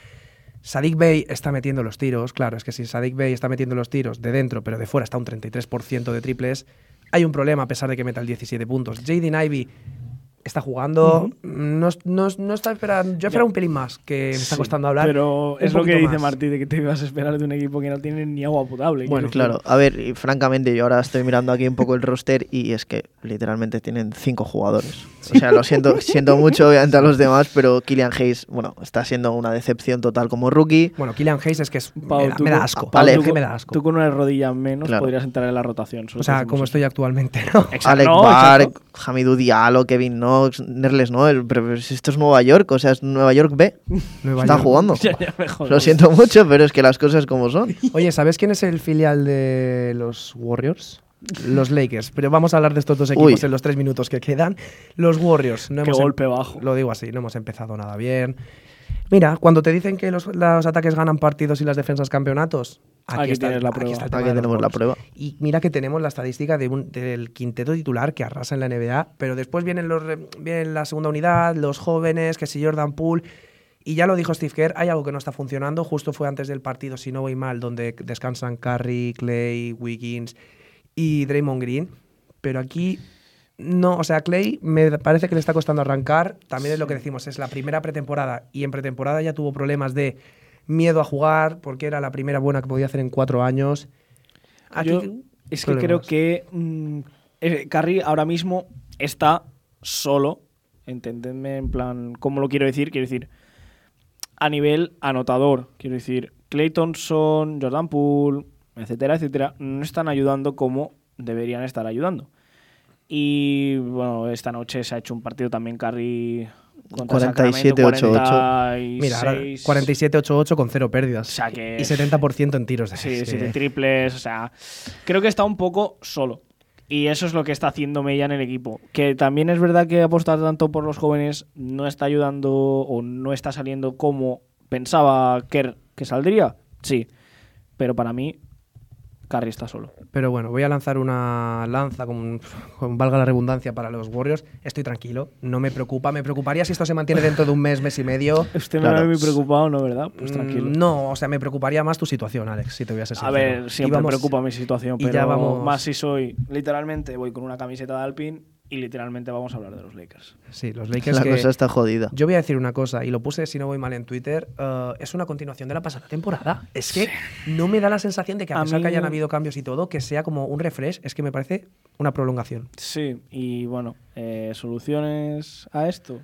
A: Sadik Bey está metiendo los tiros. Claro, es que si Sadik Bey está metiendo los tiros de dentro, pero de fuera está un 33% de triples, hay un problema a pesar de que meta el 17 puntos. Jaden Ivy está jugando. no, no- no está esperando. Yo esperaba un pelín más, que me está
C: Sí,
A: costando hablar.
C: Pero es lo que dice
A: más.
C: Martí, de que te ibas a esperar de un equipo que no tiene ni agua potable.
A: Bueno,
B: Claro, a ver, y francamente, yo ahora estoy mirando aquí un poco el roster y es que literalmente tienen cinco jugadores. O sea, lo siento, siento mucho obviamente a los demás, pero Killian Hayes, bueno, está siendo una decepción total como rookie.
A: Bueno, Killian Hayes es que es,
C: Pau,
A: me, da,
C: tú
A: me da asco.
C: Pau, tú
A: que me da asco.
C: Tú con una rodilla menos
B: Claro.
C: podrías entrar en la rotación.
A: O sea, como estoy actualmente, ¿no?
C: Exacto,
B: Alec
C: no,
B: Bark. Hamidou Diallo, Kevin Knox, Nerles Noel, pero pero si esto es Nueva York, o sea, es Nueva York B.
A: Nueva
B: Está
A: York.
B: jugando.
C: Ya, ya me jodo.
B: Lo siento mucho, pero es que las cosas como son.
A: Oye, ¿sabes quién es el filial de los Warriors? Los Lakers. Pero vamos a hablar de estos dos equipos
B: Uy.
A: en los tres minutos que quedan. Los Warriors. No
C: Qué
A: hemos em-
C: golpe bajo.
A: Lo digo así, no hemos empezado nada bien. Mira, cuando te dicen que los, los ataques ganan partidos y las defensas campeonatos, aquí,
C: Aquí
A: está,
C: tienes la
A: aquí
C: prueba.
A: está el tema
B: Aquí tenemos la prueba.
A: Y mira que tenemos la estadística de un- del quinteto titular que arrasa en la NBA, pero después vienen los re- viene la segunda unidad, los jóvenes, que si Jordan Poole. Y ya lo dijo Steve Kerr, hay algo que no está funcionando. Justo fue antes del partido, si no voy mal, donde descansan Curry, Clay, Wiggins y Draymond Green. Pero aquí no, o sea, Clay me parece que le está costando arrancar. También es lo que decimos, es la primera pretemporada y en pretemporada ya tuvo problemas de miedo a jugar porque era la primera buena que podía hacer en cuatro años. Aquí,
C: Yo es que creo que mm, eh, Curry ahora mismo está solo. Entendedme en plan, ¿cómo lo quiero decir? Quiero decir, a nivel anotador. Quiero decir, Clay Thompson, Jordan Poole, etcétera, etcétera, no están ayudando como deberían estar ayudando. Y bueno, esta noche se ha hecho un partido también contra
B: 47-8-8.
A: Mira, ahora
C: 46.
A: 47-8-8 con cero pérdidas.
C: O sea que-
A: Y 70% en tiros.
C: Sí,
A: Es
C: siete
A: que-
C: triples, o sea, creo que está un poco solo. Y eso es lo que está haciendo Mella en el equipo. Que también es verdad que apostar tanto por los jóvenes no está ayudando o no está saliendo como pensaba Kerr que saldría. Sí, pero para mí, Curry está solo.
A: Pero bueno, voy a lanzar una lanza, con, con valga la redundancia, para los Warriors. Estoy tranquilo, no me preocupa. Me preocuparía si esto se mantiene dentro de un mes, mes y medio.
C: Usted
B: Claro.
C: me ve muy preocupado, ¿no? ¿Verdad? Pues
A: Mm,
C: tranquilo.
A: No, o sea, me preocuparía más tu situación, Alex, si te voy a ser
C: A ver, siempre
A: vamos-
C: preocupa mi situación,
A: y
C: pero
A: ya vamos-
C: más si soy, literalmente, voy con una camiseta de Alpine y literalmente vamos a hablar de los Lakers.
A: Sí, los Lakers
B: La
A: que...
B: cosa está jodida.
A: Yo voy a decir una cosa, y lo puse si no voy mal en Twitter, eh, es una continuación de la pasada temporada. Es que no me da la sensación de que a,
C: A
A: pesar que hayan habido cambios y todo, que sea como un refresh, es que me parece una prolongación.
C: Sí, y bueno, eh, soluciones a esto.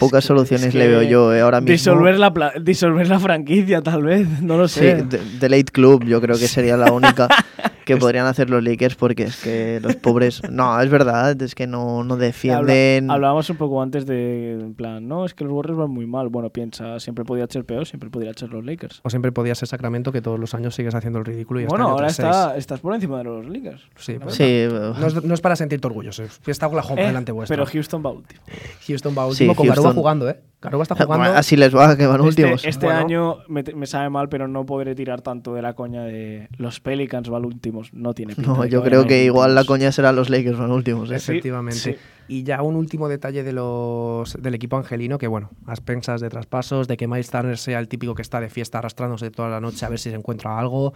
B: Pocas
C: que-
B: soluciones
C: es
B: le veo yo eh, ahora mismo.
C: Disolver la, disolver la franquicia, tal vez, no lo
B: Sí,
C: sé.
B: The, The Late Club yo creo que sería la única que podrían hacer los Lakers porque es que los pobres... No, es verdad, es que no, no defienden...
C: Habla- hablábamos un poco antes de, en plan, no, es que los Warriors van muy mal. Bueno, piensa, siempre podía ser peor, siempre podría ser los Lakers.
A: O siempre podía ser Sacramento, que todos los años sigues haciendo el ridículo y
C: Bueno, ahora
A: 3-6.
C: está, estás por encima de los Lakers.
A: Sí, pero.
B: Sí,
A: No es, no es para sentirte orgulloso, es- está Oklahoma
C: Eh,
A: delante vuestro.
C: pero Houston va último.
A: Houston va
B: Sí,
A: último con Garuba
B: Houston-
A: jugando, ¿eh? Garuba está jugando.
B: así les va, que van
C: Este,
B: últimos.
C: este
A: Bueno.
C: año me, me sabe mal, pero no podré tirar tanto de la coña de los Pelicans van últimos. No tiene pinta
B: No, yo creo que igual la coña será los Lakers van últimos. ¿eh?
C: Sí,
A: Efectivamente.
C: sí.
A: Y ya un último detalle de los, del equipo angelino, que bueno, a expensas de traspasos, de que Miles Turner sea el típico que está de fiesta arrastrándose toda la noche a ver si se encuentra algo.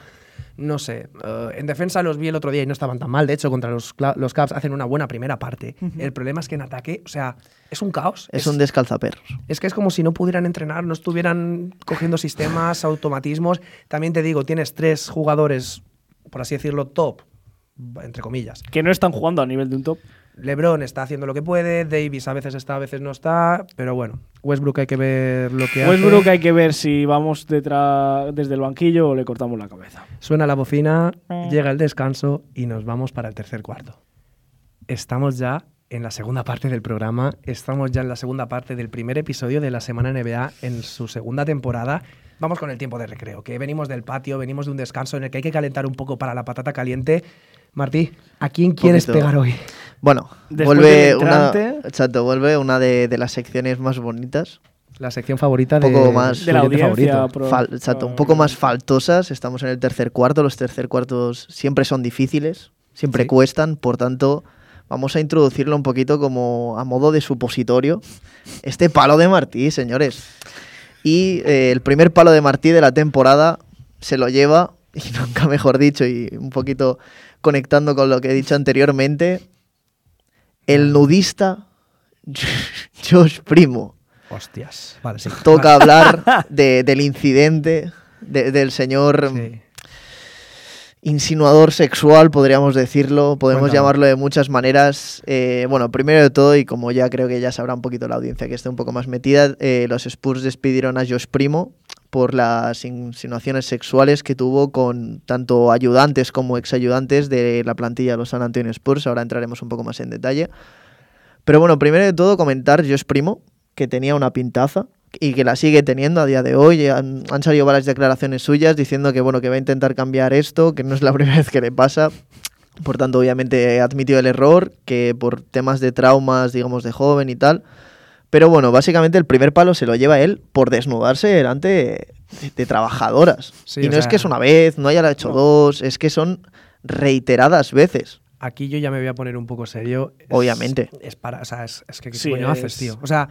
A: No sé. eh, en defensa los vi el otro día y no estaban tan mal. De hecho, contra los, los Cavs hacen una buena primera parte. El problema es que en ataque, o sea, es un caos.
B: Es un descalzaperros.
A: Es que es como si no pudieran entrenar, no estuvieran cogiendo sistemas, automatismos. También te digo, tienes tres jugadores, por así decirlo, top, entre comillas.
C: Que no están jugando a nivel de un top.
A: LeBron está haciendo lo que puede, Davis a veces está, a veces no está, pero bueno, Westbrook hay que ver lo que
C: Westbrook
A: hace.
C: hay que ver si vamos detrás, desde el banquillo o le cortamos la cabeza.
A: Suena la bocina, llega el descanso y nos vamos para el tercer cuarto. Estamos ya en la segunda parte del programa, estamos ya en la segunda parte del primer episodio de la semana NBA en su segunda temporada. Vamos con el tiempo de recreo, que venimos del patio, venimos de un descanso en el que hay que calentar un poco para la patata caliente. Martí, ¿a quién quieres
B: Poquito.
A: pegar hoy?
B: Bueno,
C: Después
B: vuelve una, exacto, vuelve una de, de las secciones más bonitas.
A: La sección favorita
B: Un
A: de,
B: poco más-
C: De la audiencia. pro-
B: Fal- un poco más faltosas. Estamos en el tercer cuarto. Los tercer cuartos siempre son difíciles, siempre
A: Sí.
B: cuestan. Por tanto, vamos a introducirlo un poquito como a modo de supositorio. Este palo de Martí, señores. Y eh, el primer palo de Martí de la temporada se lo lleva, y nunca mejor dicho, y un poquito conectando con lo que he dicho anteriormente, el nudista Josh Primo
A: Hostias. Vale, sí.
B: toca hablar de- del incidente de- del señor
A: sí.
B: Insinuador sexual, podríamos decirlo, podemos llamarlo de muchas maneras. Eh, bueno, primero de todo, y como ya creo que ya sabrá un poquito la audiencia que esté un poco más metida, eh, los Spurs despidieron a Josh Primo por las insinuaciones sexuales que tuvo con tanto ayudantes como exayudantes de la plantilla de los San Antonio Spurs. Ahora entraremos un poco más en detalle. Pero bueno, primero de todo comentar Josh Primo, que tenía una pintaza y que la sigue teniendo a día de hoy. Han, han salido varias declaraciones suyas diciendo que bueno, que va a intentar cambiar esto, que no es la primera vez que le pasa. Por tanto, obviamente ha admitido el error, que por temas de traumas, digamos, de joven y tal. Pero bueno, básicamente el primer palo se lo lleva él por desnudarse delante de, de trabajadoras.
A: Sí,
B: y no es
A: sea-
B: que es una vez, no haya hecho
C: No.
B: dos, es que son reiteradas veces.
A: Aquí yo ya me voy a poner un poco serio. Es-
B: Obviamente.
A: Es para, o sea, es, es que ¿qué
C: Sí,
A: coño haces,
C: es-
A: tío? O sea,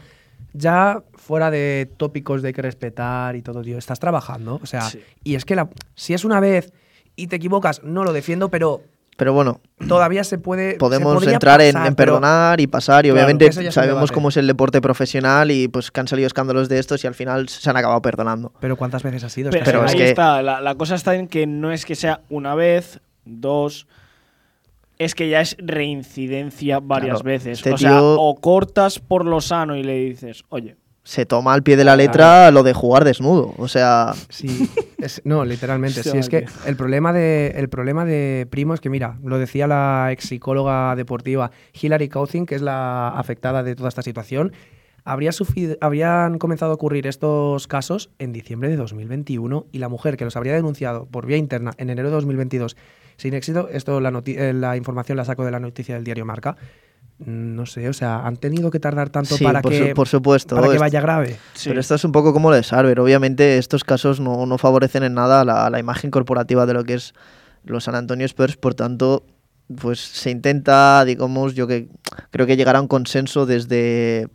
A: ya fuera de tópicos de que respetar y todo, tío, estás trabajando. O sea,
C: Sí.
A: y es que la, si es una vez y te equivocas, no lo defiendo, pero
B: Pero bueno,
A: todavía se puede.
B: podemos entrar en,
A: pasar,
B: en
A: pero-
B: perdonar y pasar y
A: Claro,
B: obviamente sabemos cómo es el deporte profesional y pues que han salido escándalos de estos y al final se han acabado perdonando.
A: Pero ¿cuántas veces ha sido?
C: Pero,
A: que
B: Pero
A: ha
B: es
C: ahí
A: sido-
B: que-
C: está, la, la cosa está en que no es que sea una vez, dos, es que ya es reincidencia varias
B: Claro,
C: veces.
B: este
C: o sea, o cortas por lo sano y le dices, oye,
B: Se toma al pie de la letra lo de jugar desnudo, o sea,
A: Sí, es- no, literalmente. Sí, es que el problema, de, el problema de Primo es que, mira, lo decía la ex psicóloga deportiva Hilary Couthing, que es la afectada de toda esta situación. Habría sufrido- habrían comenzado a ocurrir estos casos en diciembre de 2021 y la mujer que los habría denunciado por vía interna en enero de 2022 sin éxito, esto la, eh, la información la saco de la noticia del diario Marca, Mm, no sé, o sea, han tenido que tardar tanto
B: sí,
A: para,
B: por,
A: que,
B: su- por supuesto.
A: para que vaya grave.
C: sí,
B: Pero esto es un poco como lo de Sarver. Obviamente estos casos no, no favorecen en nada la, la imagen corporativa de lo que es los San Antonio Spurs, por tanto, pues se intenta, digamos, yo que creo que llegar a un consenso desde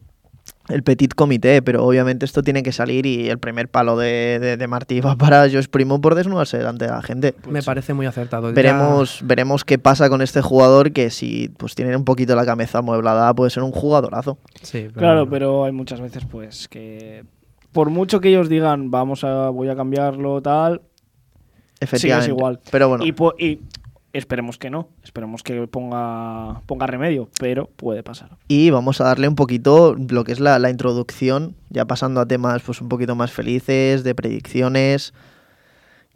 B: el petit comité, pero obviamente esto tiene que salir y el primer palo de, de, de Martí va para Josh Primo por desnudarse delante de la gente.
A: Me parece muy acertado. Ya-
B: Veremos, veremos qué pasa con este jugador que si pues tiene un poquito la cabeza amueblada puede ser un jugadorazo.
A: Sí, pero
C: Claro, pero hay muchas veces pues que por mucho que ellos digan vamos a voy a cambiarlo tal
B: Efectivamente.
C: igual.
B: Pero bueno,
C: y, po- y esperemos que no, esperemos que ponga ponga remedio, pero puede pasar.
B: y vamos a darle un poquito lo que es la, introducción, ya pasando a temas pues un poquito más felices, de predicciones.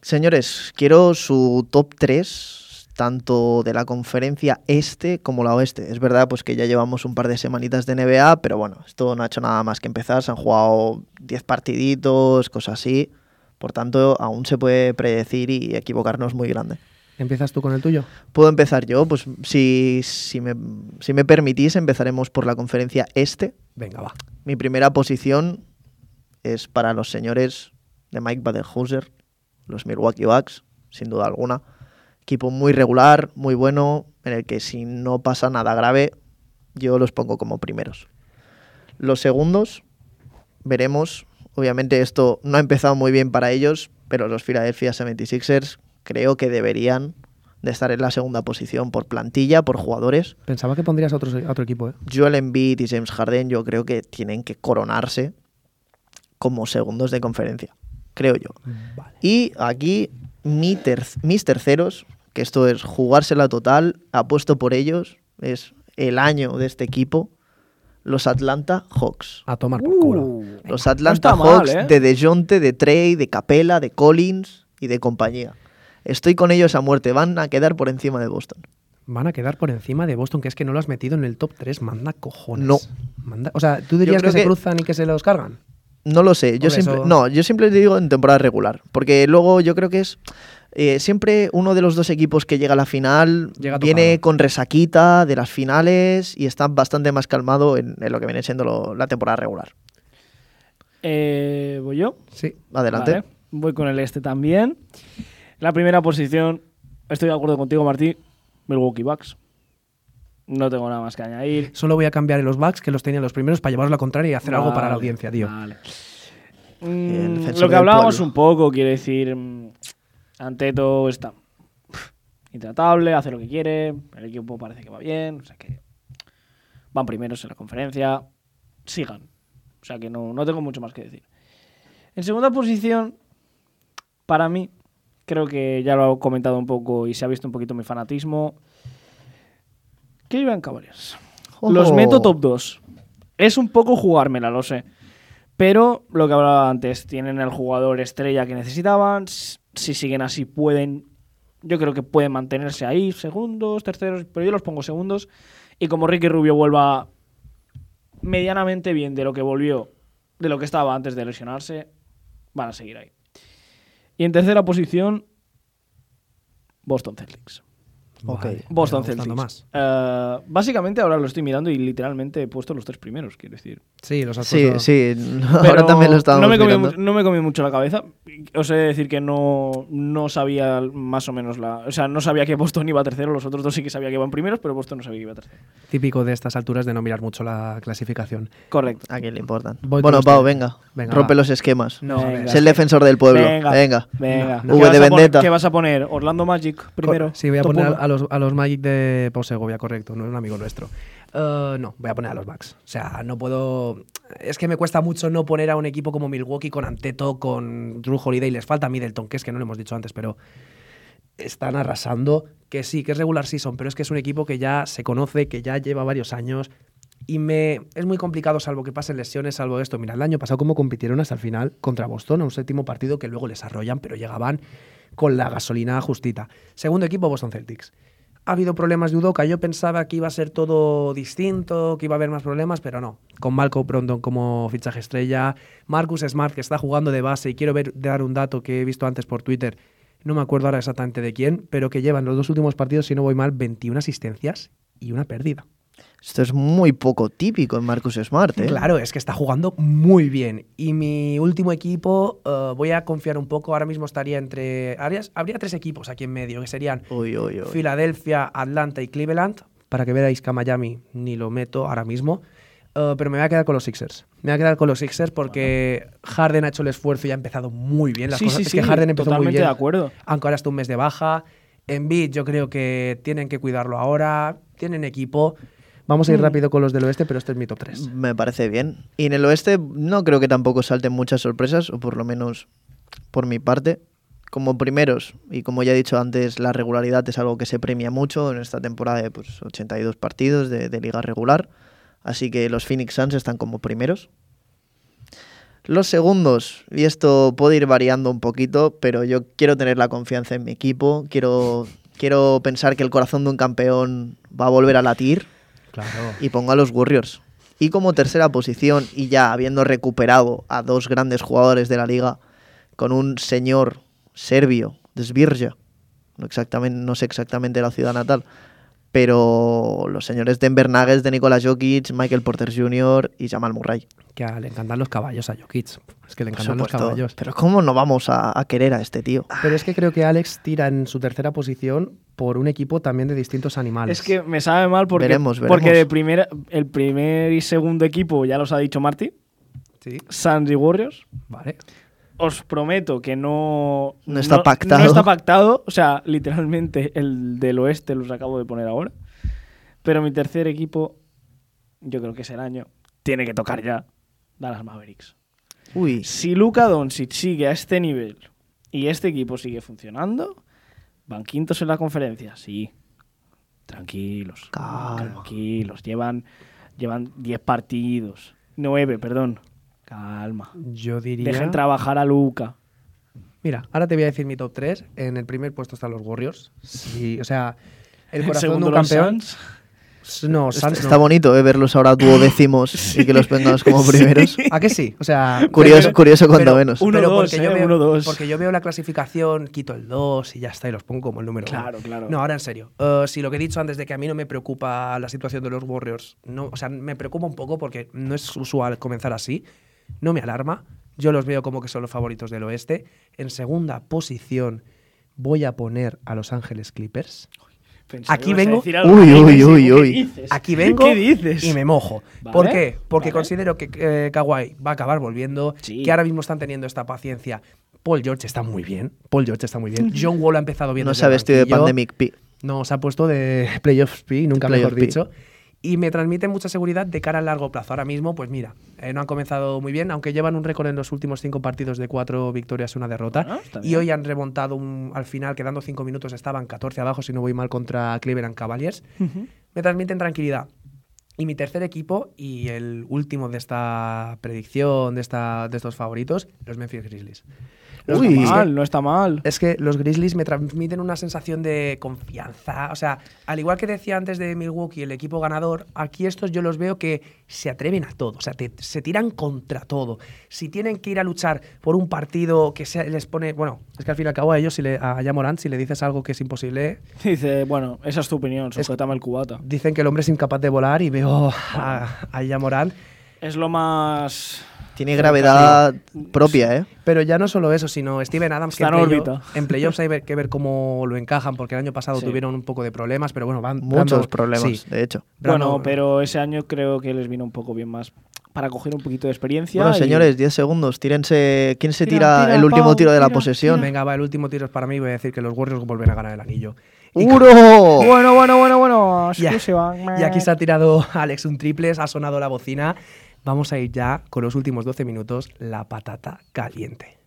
B: Señores, quiero su top 3, tanto de la conferencia este como la oeste. Es verdad pues que ya llevamos un par de semanitas de NBA, pero bueno, esto no ha hecho nada más que empezar. Se han jugado 10 partiditos, cosas así. Por tanto, aún se puede predecir y equivocarnos muy grande.
A: ¿Empiezas tú con el tuyo?
B: Puedo empezar yo, pues si, si, me, si me permitís, empezaremos por la conferencia este.
A: Venga, va.
B: Mi primera posición es para los señores de Mike Badenhauser, los Milwaukee Bucks, sin duda alguna. Equipo muy regular, muy bueno, en el que si no pasa nada grave, yo los pongo como primeros. Los segundos, veremos. Obviamente esto no ha empezado muy bien para ellos, pero los Philadelphia 76ers creo que deberían de estar en la segunda posición por plantilla, por jugadores.
A: Pensaba que pondrías a otro, a otro equipo, ¿eh?
B: Joel Embiid y James Harden yo creo que tienen que coronarse como segundos de conferencia, creo yo.
A: Vale.
B: Y aquí mi ter- mis terceros, que esto es jugársela total, apuesto por ellos, es el año de este equipo, los Atlanta Hawks.
A: A tomar por culo.
C: Uh,
B: Los
C: no
B: Atlanta
C: mal,
B: Hawks
C: ¿eh?
B: de DeJounte, de Trey, de Capela, de Collins y de compañía. Estoy con ellos a muerte, van a quedar por encima de Boston.
A: Van a quedar por encima de Boston, que es que no lo has metido en el top 3. Manda cojones.
B: No.
A: Manda- o sea, ¿tú dirías
B: creo
A: que, se
B: que-
A: cruzan y que se los cargan?
B: No lo sé, yo
A: Hombre,
B: siempre,
A: eso-
B: no, yo siempre digo en temporada regular, porque luego yo creo que es eh, siempre uno de los dos equipos que llega a la final
A: Llega
B: viene con resaquita de las finales y está bastante más calmado en, en lo que viene siendo lo- la temporada regular.
C: Eh, voy yo.
A: Sí.
B: Adelante.
C: Vale, Voy con el este también. La primera posición, estoy de acuerdo contigo, Martí. Milwaukee Bucks. No tengo nada más que añadir.
A: Solo voy a cambiar los backs que los tenía los primeros para llevaros la contraria y hacer algo para la audiencia, tío.
C: vale. Mm, lo que hablábamos
B: pueblo.
C: un poco, quiere decir, mm, Anteto está intratable, hace lo que quiere, el equipo parece que va bien, o sea que van primeros en la conferencia, sigan. O sea que no, no tengo mucho más que decir. En segunda posición, para mí, creo que ya lo he comentado un poco y se ha visto un poquito mi fanatismo. Cleveland Cavaliers. Los
B: Ojo.
C: meto top 2. Es un poco jugármela, lo sé. Pero lo que hablaba antes, tienen el jugador estrella que necesitaban. Si siguen así, pueden. Yo creo que pueden mantenerse ahí, segundos, terceros, pero yo los pongo segundos. Y como Ricky Rubio vuelva medianamente bien de lo que volvió, de lo que estaba antes de lesionarse, van a seguir ahí. Y en tercera posición, Boston Celtics.
B: Ok.
A: Vale,
C: Boston Celtics.
A: más.
C: Eh, básicamente ahora lo estoy mirando y literalmente he puesto los tres primeros, quiero decir.
A: Sí, los has
B: Sí,
A: puesto-
B: sí, ahora
C: Pero
B: también lo estábamos
C: no me,
B: mirando.
C: mu- no me comió mucho la cabeza. Os he de decir que no, no sabía más o menos la. O sea, no sabía que Boston iba tercero. Los otros dos sí que sabía que iban primeros, pero Boston no sabía que iba tercero.
A: Típico de estas alturas de no mirar mucho la clasificación.
C: Correcto.
B: ¿A quién le importan?
A: Voy
B: bueno, Pau, venga,
A: Venga,
B: rompe
A: va.
B: los esquemas.
A: No, a
C: Venga.
B: Es el defensor del pueblo.
C: Venga,
B: Venga.
C: venga.
A: No,
C: ¿Qué,
B: V de
C: a poner,
B: Vendetta.
C: qué vas a poner? Orlando Magic primero.
A: Sí, voy a poner a los, a los Magic de Pau Segovia, correcto, no es un amigo nuestro. Eh, no, voy a poner a los Bucks. O sea, no puedo. Es que me cuesta mucho no poner a un equipo como Milwaukee con Anteto, con Drew Holiday. Les falta Middleton, que es que no lo hemos dicho antes, pero están arrasando. Que sí, que es regular season, pero es que es un equipo que ya se conoce, que ya lleva varios años. Y me es muy complicado, salvo que pasen lesiones, salvo esto. Mira, el año pasado, cómo compitieron hasta el final contra Boston, a un séptimo partido que luego les arrollan, pero llegaban con la gasolina justita. Segundo equipo, Boston Celtics. Ha habido problemas de Udoka. Yo pensaba que iba a ser todo distinto, que iba a haber más problemas, pero no. Con Malcolm Brondon como fichaje estrella, Marcus Smart, que está jugando de base, y quiero ver, dar un dato que he visto antes por Twitter, no me acuerdo ahora exactamente de quién, pero que llevan los dos últimos partidos, si no voy mal, 21 asistencias y una pérdida.
B: Esto es muy poco típico en Marcus Smart, ¿eh?
A: Claro, es que está jugando muy bien. Y mi último equipo, eh, voy a confiar un poco, ahora mismo estaría entre... Habría, habría tres equipos aquí en medio, que serían
B: Uy, uy, uy.
A: Filadelfia, Atlanta y Cleveland. Para que veáis que a Miami ni lo meto ahora mismo. Uh, pero me voy a quedar con los Sixers. Me voy a quedar con los Sixers porque Harden ha hecho el esfuerzo y ha empezado muy bien. Las
C: sí,
A: cosas.
C: sí,
A: es
C: sí,
A: que Harden empezó muy
C: totalmente
A: bien.
C: de acuerdo.
A: Aunque ahora está un mes de baja. Embiid, yo creo que tienen que cuidarlo ahora. Tienen equipo. Vamos a ir
C: Mm.
A: rápido con los del oeste, pero este es mi top 3.
B: Me parece bien. Y en el oeste no creo que tampoco salten muchas sorpresas, o por lo menos por mi parte. Como primeros, y como ya he dicho antes, la regularidad es algo que se premia mucho en esta temporada de pues, 82 partidos de, de liga regular. Así que los Phoenix Suns están como primeros. Los segundos, y esto puede ir variando un poquito, pero yo quiero tener la confianza en mi equipo, quiero, quiero pensar que el corazón de un campeón va a volver a latir Y pongo a los Warriors. Y como tercera posición, y ya habiendo recuperado a dos grandes jugadores de la liga, con un señor serbio, Desvirja, no, exactamente, no sé exactamente la ciudad natal, pero los señores Denver Nuggets de Nikola Jokic, Michael Porter Jr. y Jamal Murray.
A: Que a- le encantan los caballos a Jokic. Es que le encantan los caballos.
B: Pero ¿cómo no vamos a, a querer a este tío?
A: Pero es que creo que Alex tira en su tercera posición por un equipo también de distintos animales.
C: Es que me sabe mal porque,
B: Veremos, veremos.
C: porque de primera- el primer y segundo equipo ya los ha dicho Marty,
A: Sí,
C: Suns y Warriors.
A: vale.
C: Os prometo que no,
B: No está pactado.
C: No está pactado. O sea, literalmente el del oeste los acabo de poner ahora. Pero mi tercer equipo, yo creo que es el año, tiene que tocar ya Dallas Mavericks.
B: Uy,
C: Si Luka Doncic sigue a este nivel y este equipo sigue funcionando, van quintos en la conferencia, sí. Tranquilos.
B: Calma.
C: Tranquilos. Llevan llevan 10 partidos. 9, perdón. Calma.
A: Yo diría.
C: Dejen trabajar a Luca.
A: Mira, ahora te voy a decir mi top 3. En el primer puesto están los Warriors. Sí, o sea, el corazón de
C: segundo
A: un
C: los
A: campeón. No,
B: está,
A: Suns no.
B: está bonito eh, verlos ahora duodécimos y que los pongamos como primeros.
A: ¿A que sí? O sea,
B: Curioso,
A: pero-
B: curioso cuando
A: pero
B: menos.
C: Uno,
A: pero
C: dos,
A: porque, yo
C: eh,
A: veo,
C: uno, dos.
A: porque yo veo la clasificación, quito el 2 y ya está, y los pongo como el número
C: Claro,
A: uno.
C: claro.
A: No, ahora en serio. Eh, si lo que he dicho antes de que a mí no me preocupa la situación de los Warriors, no, o sea, me preocupa un poco porque no es usual comenzar así. No me alarma. Yo los veo como que son los favoritos del oeste. En segunda posición voy a poner a Los Ángeles Clippers.
C: Pensaba
A: Aquí vengo-
B: Uy, uy, uy,
C: ¿qué
B: uy.
C: dices?
A: Aquí vengo
C: ¿Qué dices?
A: y me mojo.
C: Vale,
A: ¿Por qué? Porque
C: vale.
A: considero que eh, Kawhi va a acabar volviendo,
C: Sí.
A: que ahora mismo están teniendo esta paciencia. Paul George está muy bien. Paul George está muy bien. John Wall ha empezado bien.
B: No se ha vestido de. Pandemic P.
A: No, se ha puesto de Playoff P, nunca
B: Playoff
A: mejor
B: P.
A: dicho. Y me transmite mucha seguridad de cara a largo plazo. Ahora mismo, pues mira, eh, no han comenzado muy bien, aunque llevan un récord en los últimos cinco partidos de cuatro victorias y una derrota.
C: Bueno, está
A: y hoy han remontado un- al final, quedando cinco minutos, estaban 14 abajo, si no voy mal, contra Cleveland Cavaliers. Me transmiten tranquilidad. Y mi tercer equipo y el último de esta predicción, de, esta, de estos favoritos, los Memphis Grizzlies.
C: No
B: Uy.
C: está mal, no está mal.
A: Es que los Grizzlies me transmiten una sensación de confianza. O sea, al igual que decía antes de Milwaukee, el equipo ganador, aquí estos yo los veo que se atreven a todo. O sea, te- se tiran contra todo. Si tienen que ir a luchar por un partido que se les pone. Bueno, es que al fin y al cabo a ellos, si le, a Yamorant, si le dices algo que es imposible,
C: Dice, bueno, esa es tu opinión, sujétame el cubata.
A: dicen que el hombre es incapaz de volar y veo a, a Yamorant.
C: Es lo más...
B: Tiene gravedad propia, ¿eh?
A: Pero ya no solo eso, sino Steven Adams, que
C: Está
A: en,
C: en
A: playoff-
C: órbita.
A: en playoffs hay ver- que ver cómo lo encajan, porque el año pasado
C: Sí.
A: tuvieron un poco de problemas, pero bueno, van
B: Muchos
A: dando-
B: problemas,
A: sí,
B: de hecho.
C: Bueno, pero ese año creo que les vino un poco bien más para coger un poquito de experiencia.
B: Bueno,
C: y-
B: señores, 10 segundos. Tírense. ¿Quién se
C: Tira,
B: tira,
C: tira,
B: el último
C: Pau,
B: tiro de la
C: tira,
B: posesión?
A: Venga, va, el último tiro es para mí. Voy a decir que los Warriors vuelven a ganar el anillo.
B: ¡Uro!
C: Bueno, bueno, bueno, bueno. Exclusiva.
A: y aquí se ha tirado Alex un triple, ha sonado la bocina. Vamos a ir ya con los últimos 12 minutos, la patata caliente.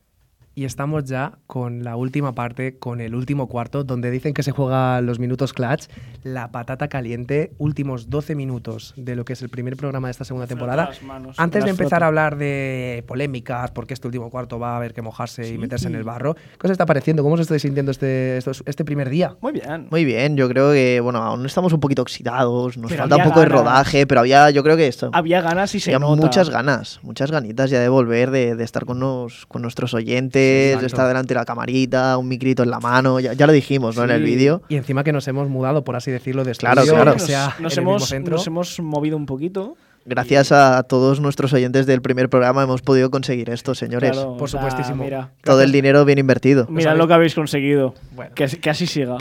A: Y estamos ya con la última parte, con el último cuarto, donde dicen que se juegan los minutos clutch. La patata caliente, últimos 12 minutos de lo que es el primer programa de esta segunda temporada.
C: manos,
A: Antes de empezar a hablar de polémicas, porque este último cuarto va a haber que mojarse y meterse en el barro, ¿qué os está pareciendo? ¿Cómo os estáis sintiendo este, este primer día?
C: Muy bien.
B: Muy bien, yo creo que, bueno, aún estamos un poquito oxidados, nos
C: Pero
B: falta un poco de
C: ganas.
B: rodaje, pero había, yo creo que esto.
C: Había ganas y se
B: había
C: nota.
B: muchas ganas, muchas ganitas ya de volver, de, de estar con, nos- con nuestros oyentes,
A: Exacto.
B: de estar delante de la camarita, un micrito en la mano, ya, ya lo dijimos, ¿no? En el
C: Sí.
B: vídeo.
A: Y encima que nos hemos mudado, por así decirlo, de
B: Claro,
A: estudio,
B: claro.
A: que
C: Nos,
A: sea
C: nos
A: mismo
C: hemos, nos hemos movido un poquito.
B: Gracias a todos nuestros oyentes del primer programa hemos podido conseguir esto, señores.
C: Claro,
A: por supuestísimo.
C: Mira,
B: Todo el dinero bien invertido.
C: mira
A: sabéis-
C: lo que habéis conseguido.
A: Bueno.
C: Que, que así siga.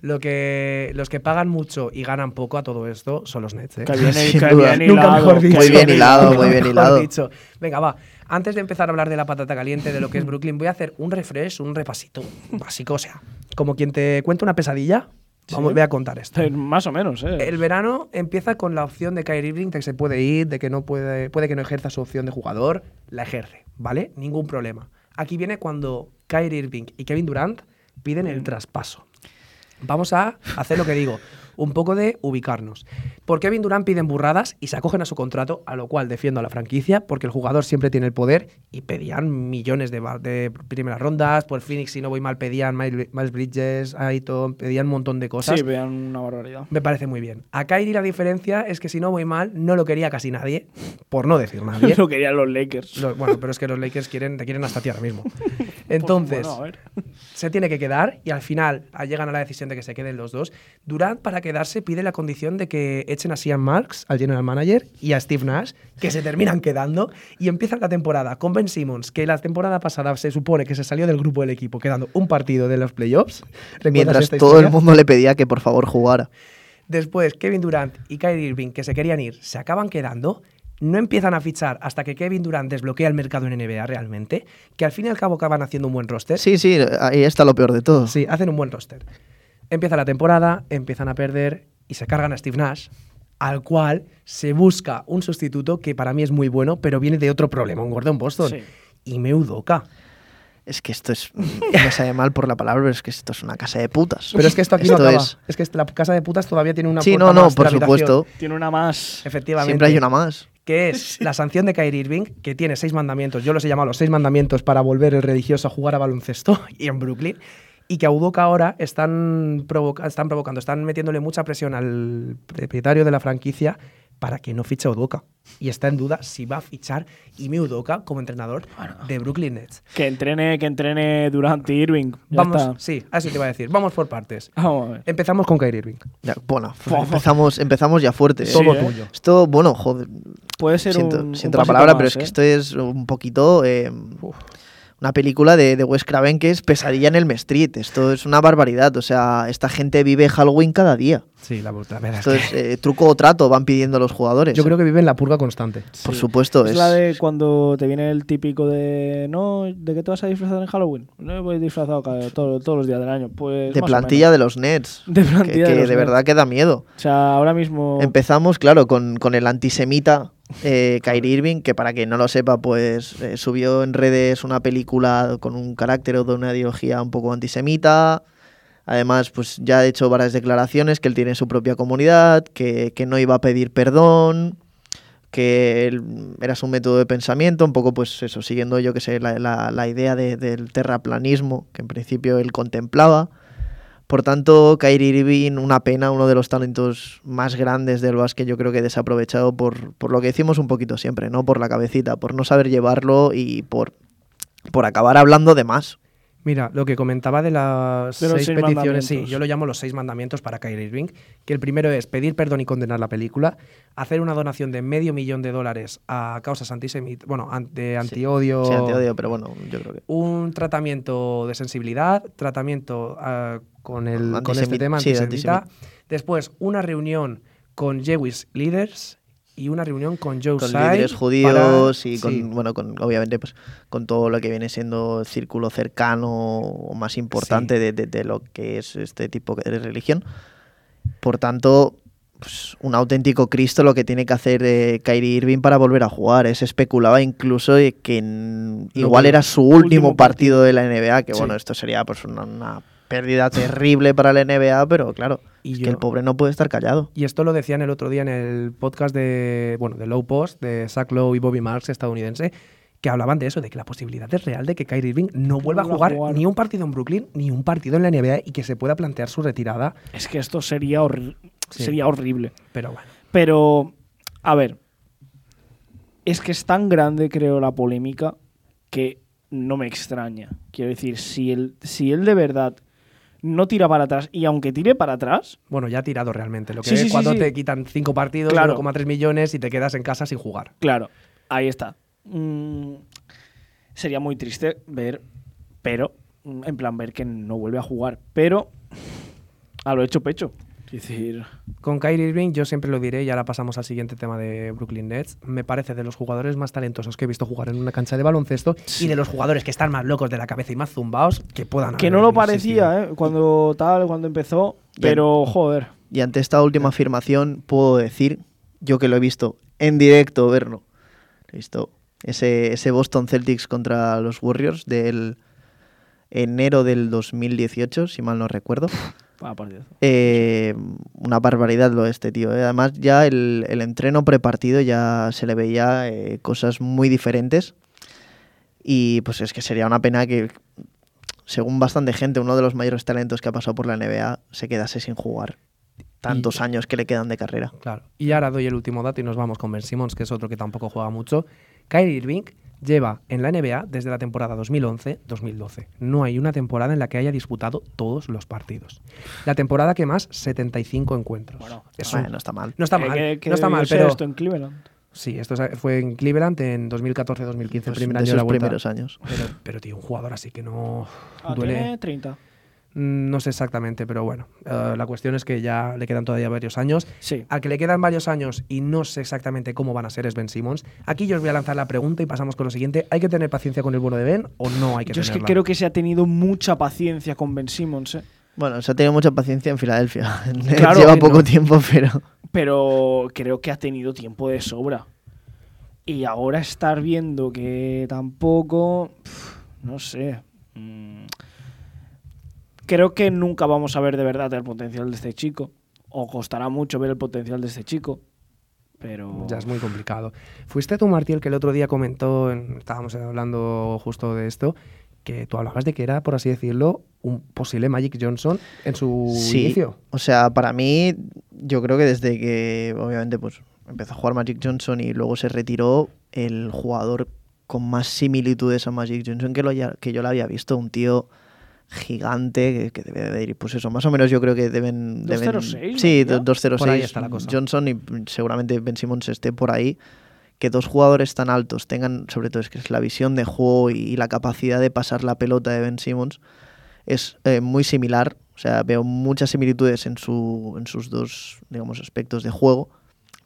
A: Lo que, los que pagan mucho y ganan poco a todo esto son los Nets. ¿eh?
C: Que bien,
B: Sin
C: que
B: duda.
C: bien
A: Nunca
C: hilado,
A: mejor dicho.
C: que
B: Muy bien hilado,
A: Nunca
B: muy bien hilado.
A: Venga, va. Antes de empezar a hablar de la patata caliente, de lo que es Brooklyn, voy a hacer un refresh, un repasito básico. O sea, como quien te cuenta una pesadilla, vamos,
C: Sí.
A: voy a contar esto.
C: Eh, Más o menos, ¿eh?
A: El verano empieza con la opción de Kyrie Irving de que se puede ir, de que no puede, puede que no ejerza su opción de jugador, la ejerce, ¿vale? Ningún problema. Aquí viene cuando Kyrie Irving y Kevin Durant piden el traspaso. Vamos a hacer lo que digo, un poco de ubicarnos. Por Kevin Durant piden burradas y se acogen a su contrato, a lo cual defiendo a la franquicia, porque el jugador siempre tiene el poder y pedían millones de, primeras rondas. Por Phoenix, si no voy mal, pedían Miles Bridges, Aiton, pedían un montón de cosas.
C: Sí, vean una barbaridad.
A: Me parece muy bien. A Kyrie la diferencia es que si no voy mal, no lo quería casi nadie, por no decir nadie.
C: Lo querían los Lakers.
A: Bueno, pero es que los Lakers quieren, te quieren hasta ti ahora mismo. Entonces,
C: Pues, bueno, a ver.
A: Se tiene que quedar y al final ah, llegan a la decisión de que se queden los dos. Durant, para quedarse, pide la condición de que echen a Ian Marks, al general manager, y a Steve Nash, que se terminan quedando y empiezan la temporada con Ben Simmons, que la temporada pasada se supone que se salió del grupo del equipo quedando un partido de los playoffs. ¿Recuerdas
B: Mientras todo el mundo le pedía que por favor jugara.
A: Después, Kevin Durant y Kyrie Irving, que se querían ir, se acaban quedando. No empiezan a fichar hasta que Kevin Durant desbloquea el mercado en NBA realmente, que al fin y al cabo acaban haciendo un buen roster.
B: Sí, sí, ahí está lo peor de todo.
A: Sí, hacen un buen roster. Empieza la temporada, empiezan a perder y se cargan a Steve Nash, al cual se busca un sustituto que para mí es muy bueno, pero viene de otro problema, un Gordon Boston.
C: Sí.
A: Y me Udoka.
B: Es que esto es. Me sabe mal por la palabra, pero es que esto es una casa de putas.
A: Pero es que esto aquí
B: Esto
A: no acaba.
B: es-
A: Es... que la casa de putas todavía tiene una
B: Sí,
A: puerta
B: no, no, por
A: habitación.
B: supuesto.
C: Tiene una más.
A: Efectivamente.
B: Siempre hay una más.
A: Que es la sanción de Kyrie Irving, que tiene seis mandamientos. Yo los he llamado los seis mandamientos para volver el religioso a jugar a baloncesto y en Brooklyn. Y que a Udoka ahora están, provoca- están provocando, están metiéndole mucha presión al propietario de la franquicia para que no fiche a Udoka. Y está en duda si va a fichar Ime Udoka como entrenador de Brooklyn Nets.
C: Que entrene, que entrene Durant y Irving. Ya
A: Vamos,
C: está.
A: sí, así te iba a decir. Vamos por partes.
C: Vamos a ver.
A: Empezamos con Kyrie Irving.
B: Ya, bueno, empezamos, empezamos ya fuerte. ¿eh?
A: Todo
C: ¿eh?
A: tuyo.
B: Esto, bueno, joder,
C: Puede ser
B: siento,
C: un.
B: siento
C: un
B: la palabra,
C: más,
B: pero es
C: ¿eh?
B: que esto es un poquito eh, una película de, de Wes Craven que es pesadilla en el Street. Esto es una barbaridad. O sea, esta gente vive Halloween cada día.
A: Sí, la, la verdad es
B: Esto
A: que
B: es eh, truco o trato, van pidiendo los jugadores.
A: yo creo que vive en la purga constante.
B: Por supuesto,
C: Es
B: es,
C: la de cuando te viene el típico de. No, ¿de qué te vas a disfrazar en Halloween? No voy disfrazado cada- todo- todos los días del año. Pues.
B: de plantilla de los Nets.
C: De
B: que-
C: plantilla
B: que
C: de los
B: de
C: Nets.
B: verdad que da miedo.
C: O sea, ahora mismo.
B: Empezamos, claro, con, con el antisemita eh, Kyrie Irving, que para quien no lo sepa, pues eh, subió en redes una película con un carácter o de una ideología un poco antisemita. Además, pues ya ha hecho varias declaraciones que él tiene su propia comunidad, que, que no iba a pedir perdón, que él- era su método de pensamiento, un poco pues eso, siguiendo yo que sé, la, la- idea de- del terraplanismo que en principio él contemplaba. Por tanto, Kyrie Irving, una pena, uno de los talentos más grandes del básquet, yo creo que desaprovechado por, por lo que decimos un poquito siempre, ¿no? Por la cabecita, por no saber llevarlo y por, por acabar hablando de más.
A: Mira, lo que comentaba de las
C: De
A: seis,
C: seis
A: peticiones, sí, yo lo llamo los seis mandamientos para Kyrie Irving, que el primero es pedir perdón y condenar la película, hacer una donación de medio millón de dólares a causas antisemitas, bueno, de antiodio,
B: Sí, te odio, pero bueno, yo creo que...
A: un tratamiento de sensibilidad, tratamiento ah, con, el, con este tema
B: sí, de
A: antisemita, después una reunión con Jewish leaders y una reunión con Joe
B: con
A: Tsai
B: líderes
A: para-
B: judíos y con,
A: sí,
B: bueno, con, obviamente, pues, con todo lo que viene siendo el círculo cercano o más importante
A: Sí.
B: de, de- de lo que es este tipo de religión. Por tanto, pues, un auténtico Cristo lo que tiene que hacer eh, Kyrie Irving para volver a jugar. Es especulaba incluso que en- igual
A: que-
B: era su último,
C: último
B: partido de la NBA, que
A: Sí.
B: bueno, esto sería pues una, una pérdida terrible para la NBA, pero claro,
A: Y
B: es
A: yo-
B: que el pobre no puede estar callado.
A: Y esto lo decían el otro día en el podcast de, bueno, de Low Post, de Zach Lowe y Bobby Marks, estadounidense, que hablaban de eso, de que la posibilidad es real de que Kyrie Irving no vuelva a jugar,
C: jugar.
A: ni un partido en Brooklyn, ni un partido en la NBA y que se pueda plantear su retirada.
C: Es que esto sería, horri-
A: Sí.
C: sería horrible.
A: Pero bueno,
C: Pero, a ver, es que es tan grande, creo, la polémica que no me extraña. Quiero decir, si él, si él de verdad no tira para atrás, y aunque tire para atrás,
A: bueno, ya ha tirado realmente. Lo que
C: Sí,
A: es
C: sí,
A: cuando
C: sí.
A: te quitan cinco partidos,
C: Claro.
A: 1,3 millones y te quedas en casa sin jugar.
C: claro, ahí está. Mm, sería muy triste ver, pero, en plan, ver que no vuelve a jugar. Pero a lo hecho pecho. Decir,
A: Con Kyrie Irving, yo siempre lo diré, y ahora pasamos al siguiente tema de Brooklyn Nets. Me parece de los jugadores más talentosos que he visto jugar en una cancha de baloncesto y de los jugadores que están más locos de la cabeza y más zumbaos que puedan
C: que no lo parecía, ¿eh? Cuando tal, cuando empezó. Pero, joder.
B: Y ante esta última afirmación puedo decir, yo que lo he visto en directo, verlo, he visto ese, ese Boston Celtics contra los Warriors del enero del 2018, si mal no recuerdo.
C: Partidazo.
B: Eh, una barbaridad lo este tío. ¿eh? Además, ya el, el entreno prepartido ya se le veía eh, cosas muy diferentes. Y pues es que sería una pena que, según bastante gente, uno de los mayores talentos que ha pasado por la NBA se quedase sin jugar. Tantos años que le quedan de carrera.
A: Claro. Y ahora doy el último dato y nos vamos con Ben Simmons, que es otro que tampoco juega mucho. Kyrie Irving lleva en la NBA desde la temporada 2011-2012. No hay una temporada en la que haya disputado todos los partidos. La temporada que más, 75 encuentros.
C: Bueno,
A: Es un-
B: Bueno, no está mal.
A: no está
C: Eh,
A: mal,
C: que- que
A: no está mal, pero
C: esto en Cleveland.
A: sí, esto es- fue en Cleveland en 2014-2015, el
B: Pues
A: primer
B: de
A: año de la vuelta.
B: primeros años.
A: Pero, pero tío, un jugador así que no
C: Ah,
A: duele.
C: tiene 30.
A: Mm, No sé exactamente, pero bueno, eh, la cuestión es que ya le quedan todavía varios años.
C: Sí.
A: Al que le quedan varios años y no sé exactamente cómo van a ser es Ben Simmons. Aquí yo os voy a lanzar la pregunta y pasamos con lo siguiente. ¿Hay que tener paciencia con el bueno de Ben o no hay que
C: Yo es que creo que se ha tenido mucha paciencia con Ben Simmons, ¿eh?
B: Bueno, se ha tenido mucha paciencia en Filadelfia.
C: Claro,
B: Lleva
C: que
B: poco
C: no.
B: tiempo, pero.
C: pero creo que ha tenido tiempo de sobra. Y ahora estar viendo que tampoco, no sé. mm, Creo que nunca vamos a ver de verdad el potencial de este chico. O costará mucho ver el potencial de este chico. Pero...
A: Ya es muy complicado. Fuiste tú, Martí, el que el otro día comentó, en- estábamos hablando justo de esto, que tú hablabas de que era, por así decirlo, un posible Magic Johnson en su
B: Sí,
A: inicio.
B: o sea, para mí, yo creo que desde que, obviamente, pues empezó a jugar Magic Johnson y luego se retiró, el jugador con más similitudes a Magic Johnson que, lo haya- que yo lo había visto, un tío gigante que, que debe de ir, pues eso, más o menos yo creo que deben... deben
C: 2.06, ¿no?
B: sí,
C: ¿Ya?
B: 2.06
A: Por ahí está la cosa.
B: Johnson y seguramente Ben Simmons esté por ahí. Que dos jugadores tan altos tengan, sobre todo es que es la visión de juego y, y la capacidad de pasar la pelota de Ben Simmons, es eh, muy similar. O sea, veo muchas similitudes en, su, en sus dos, digamos, aspectos de juego.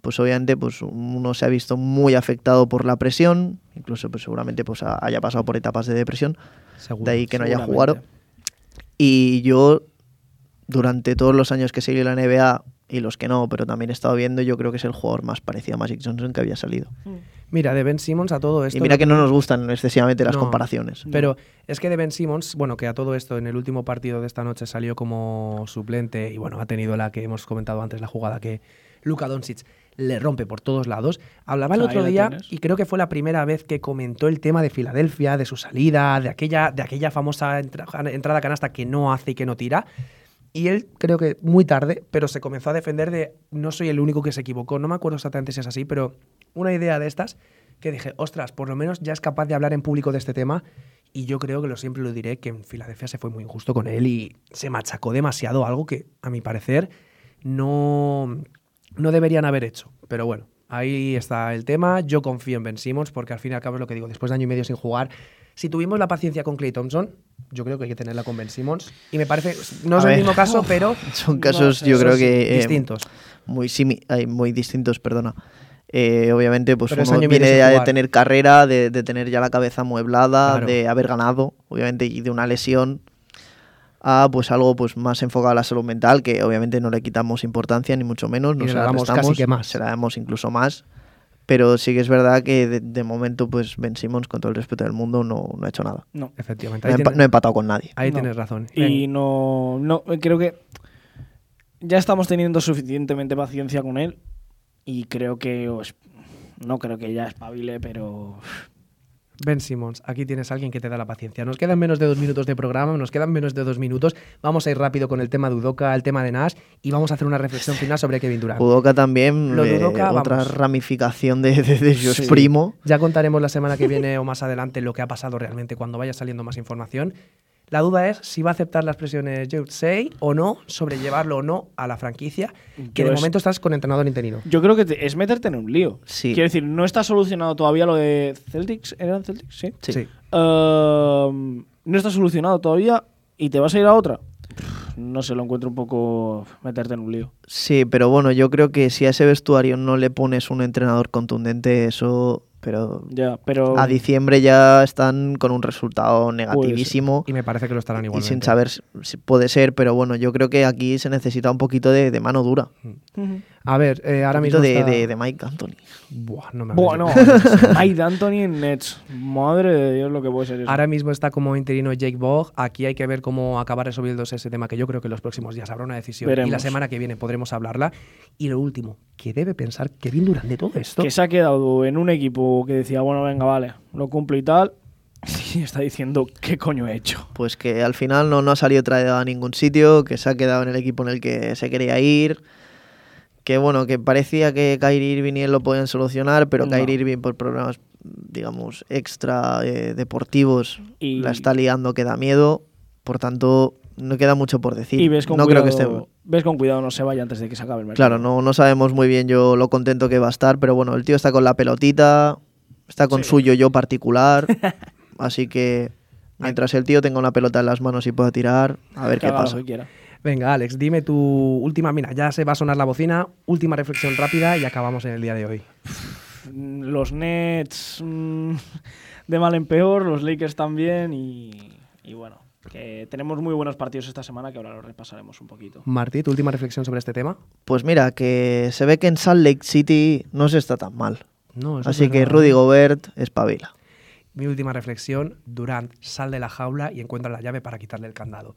B: Pues obviamente, pues uno se ha visto muy afectado por la presión, incluso pues seguramente pues ha- haya pasado por etapas de depresión,
A: Seguro.
B: de ahí que no haya jugado. Y yo, durante todos los años que seguí la NBA y los que no, pero también he estado viendo, yo creo que es el jugador más parecido a Magic Johnson que había salido.
A: Mira, de Ben Simmons a todo esto.
B: y mira que no nos gustan excesivamente las
A: No.
B: comparaciones.
A: Pero es que de Ben Simmons, bueno, que a todo esto en el último partido de esta noche salió como suplente y bueno, ha tenido la que hemos comentado antes, la jugada que Luka Doncic le rompe por todos lados. Hablaba el otro día y creo que fue la primera vez que comentó el tema de Filadelfia, de su salida, de aquella, de aquella famosa entra- entrada canasta que no hace y que no tira. Y él, creo que muy tarde, pero se comenzó a defender de no soy el único que se equivocó. No me acuerdo exactamente si es así, pero una idea de estas que dije, ostras, por lo menos ya es capaz de hablar en público de este tema. Y yo creo que lo siempre lo diré, que en Filadelfia se fue muy injusto con él y se machacó demasiado, algo que, a mi parecer, no, no deberían haber hecho. Pero bueno, ahí está el tema. Yo confío en Ben Simmons porque al fin y al cabo es lo que digo, después de año y medio sin jugar, si tuvimos la paciencia con Clay Thompson, yo creo que hay que tenerla con Ben Simmons. Y me parece, no es
B: A
A: el
B: ver.
A: mismo caso, pero
B: Son casos, yo creo que... eh,
A: distintos.
B: muy, simi- ay, muy distintos, perdona. Eh, obviamente, pues
A: Pero
B: uno viene ya de tener carrera, de, de tener ya la cabeza amueblada,
A: Claro.
B: de haber ganado, obviamente, y de una lesión a pues algo pues más enfocado a la salud mental, que obviamente no le quitamos importancia, ni mucho menos, no se la
A: damos casi que más.
B: se la damos incluso más. Pero sí que es verdad que de, de momento, pues Ben Simmons, con todo el respeto del mundo, no, no ha hecho nada.
C: No.
A: Efectivamente.
B: No
A: tiene-
B: ha empatado con nadie.
A: ahí
C: No.
A: tienes razón.
C: Y no, no, creo que ya estamos teniendo suficientemente paciencia con él y creo que, os- no creo que ya espabile, pero
A: Ben Simmons, aquí tienes a alguien que te da la paciencia. Nos quedan menos de dos minutos de programa, nos quedan menos de dos minutos. Vamos a ir rápido con el tema de Udoka, el tema de Nash y vamos a hacer una reflexión final sobre Kevin Durant.
B: Udoka también,
A: Lo de
B: eh, otra ramificación de, de, de
C: Sí.
B: primo.
A: Ya contaremos la semana que viene o más adelante lo que ha pasado realmente cuando vaya saliendo más información. La duda es si va a aceptar las presiones Say o no, sobrellevarlo o no a la franquicia, que
C: Yo
A: de
C: es-
A: momento estás con entrenador interino.
C: yo creo que te- es meterte en un lío.
B: Sí.
C: Quiero decir, no está solucionado todavía lo de Celtics, ¿eran Celtics? Sí.
B: Sí.
C: Ehm, no está solucionado todavía y te vas a ir a otra. no se lo encuentro un poco meterte en un lío.
B: Sí, pero bueno, yo creo que si a ese vestuario no le pones un entrenador contundente, eso pero
C: ya, pero
B: a diciembre ya están con un resultado negativísimo.
A: Y me parece que lo estarán igualmente.
B: Y sin saber si puede ser, pero bueno, yo creo que aquí se necesita un poquito de, mano dura.
A: A ver, eh, ahora mismo.
B: De, de, Mike Anthony.
A: Buah, no me
C: Buah, no. Mike Anthony en Nets. Madre de Dios, lo que puede ser eso.
A: Ahora mismo está como interino Jake Bogg. Aquí hay que ver cómo acaba resolviéndose ese tema, que yo creo que en los próximos días habrá una decisión. Y la semana que viene podremos hablarla. Y lo último, ¿qué debe pensar Kevin Durant de todo esto?
C: Que se ha quedado en un equipo que decía, bueno, venga, vale, lo cumplo y tal. Y está diciendo, ¿qué coño he hecho?
B: Pues que al final no, no ha salido traído a ningún sitio, que se ha quedado en el equipo en el que se quería ir que bueno, que parecía que Kyrie Irving y él lo podían solucionar, pero Kyrie Irving por problemas, digamos, extra eh, deportivos y... la está liando que da miedo, por tanto no queda mucho por decir.
C: Y ves con,
B: no
C: cuidado,
B: creo que esté...
C: ves con cuidado, no se vaya antes de que se acabe el mercado.
B: Claro, no, no sabemos muy bien yo lo contento que va a estar, pero bueno, el tío está con la pelotita, está con suyo yo particular, así que mientras el tío tenga una pelota en las manos y pueda tirar, a ver qué pasa.
A: Venga, Alex, dime tu última. Mira, ya se va a sonar la bocina. Última reflexión rápida y acabamos en el día de hoy.
C: Los Nets mm, de mal en peor, los Lakers también y, bueno, que tenemos muy buenos partidos esta semana que ahora los repasaremos un poquito.
A: Martí, ¿tu última reflexión sobre este tema?
B: Pues mira, que se ve que en Salt Lake City no se está tan mal. Así que Rudy Gobert espabila.
A: Mi última reflexión, Durant sal de la jaula y encuentra la llave para quitarle el candado.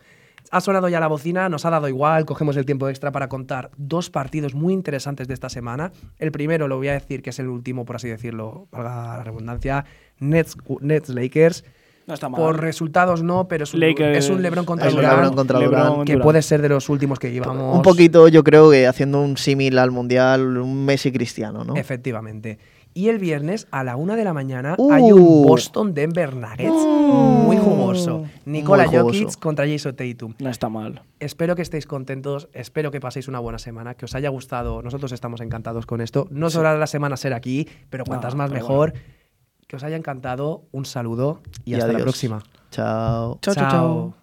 A: Ha sonado ya la bocina, nos ha dado igual, cogemos el tiempo extra para contar dos partidos muy interesantes de esta semana. El primero lo voy a decir que es el último, por así decirlo, valga la redundancia, Nets, Nets Lakers.
C: No está mal.
A: Por resultados no, pero es un, es un LeBron contra Durant, que puede ser de los últimos que llevamos.
B: Un poquito, yo creo que haciendo un símil al Mundial, un Messi cristiano, ¿no?
A: Efectivamente. Y el viernes a la una de la mañana hay un uh. Boston Denver Nuggets muy jugoso. Nikola Jokic contra Jason Tatum.
C: No está mal.
A: Espero que estéis contentos, espero que paséis una buena semana, que os haya gustado. Nosotros estamos encantados con esto. No solo la semana ser aquí, pero cuantas más mejor. Que os haya encantado. Un saludo y, hasta la próxima.
B: chao,
A: chao. chao.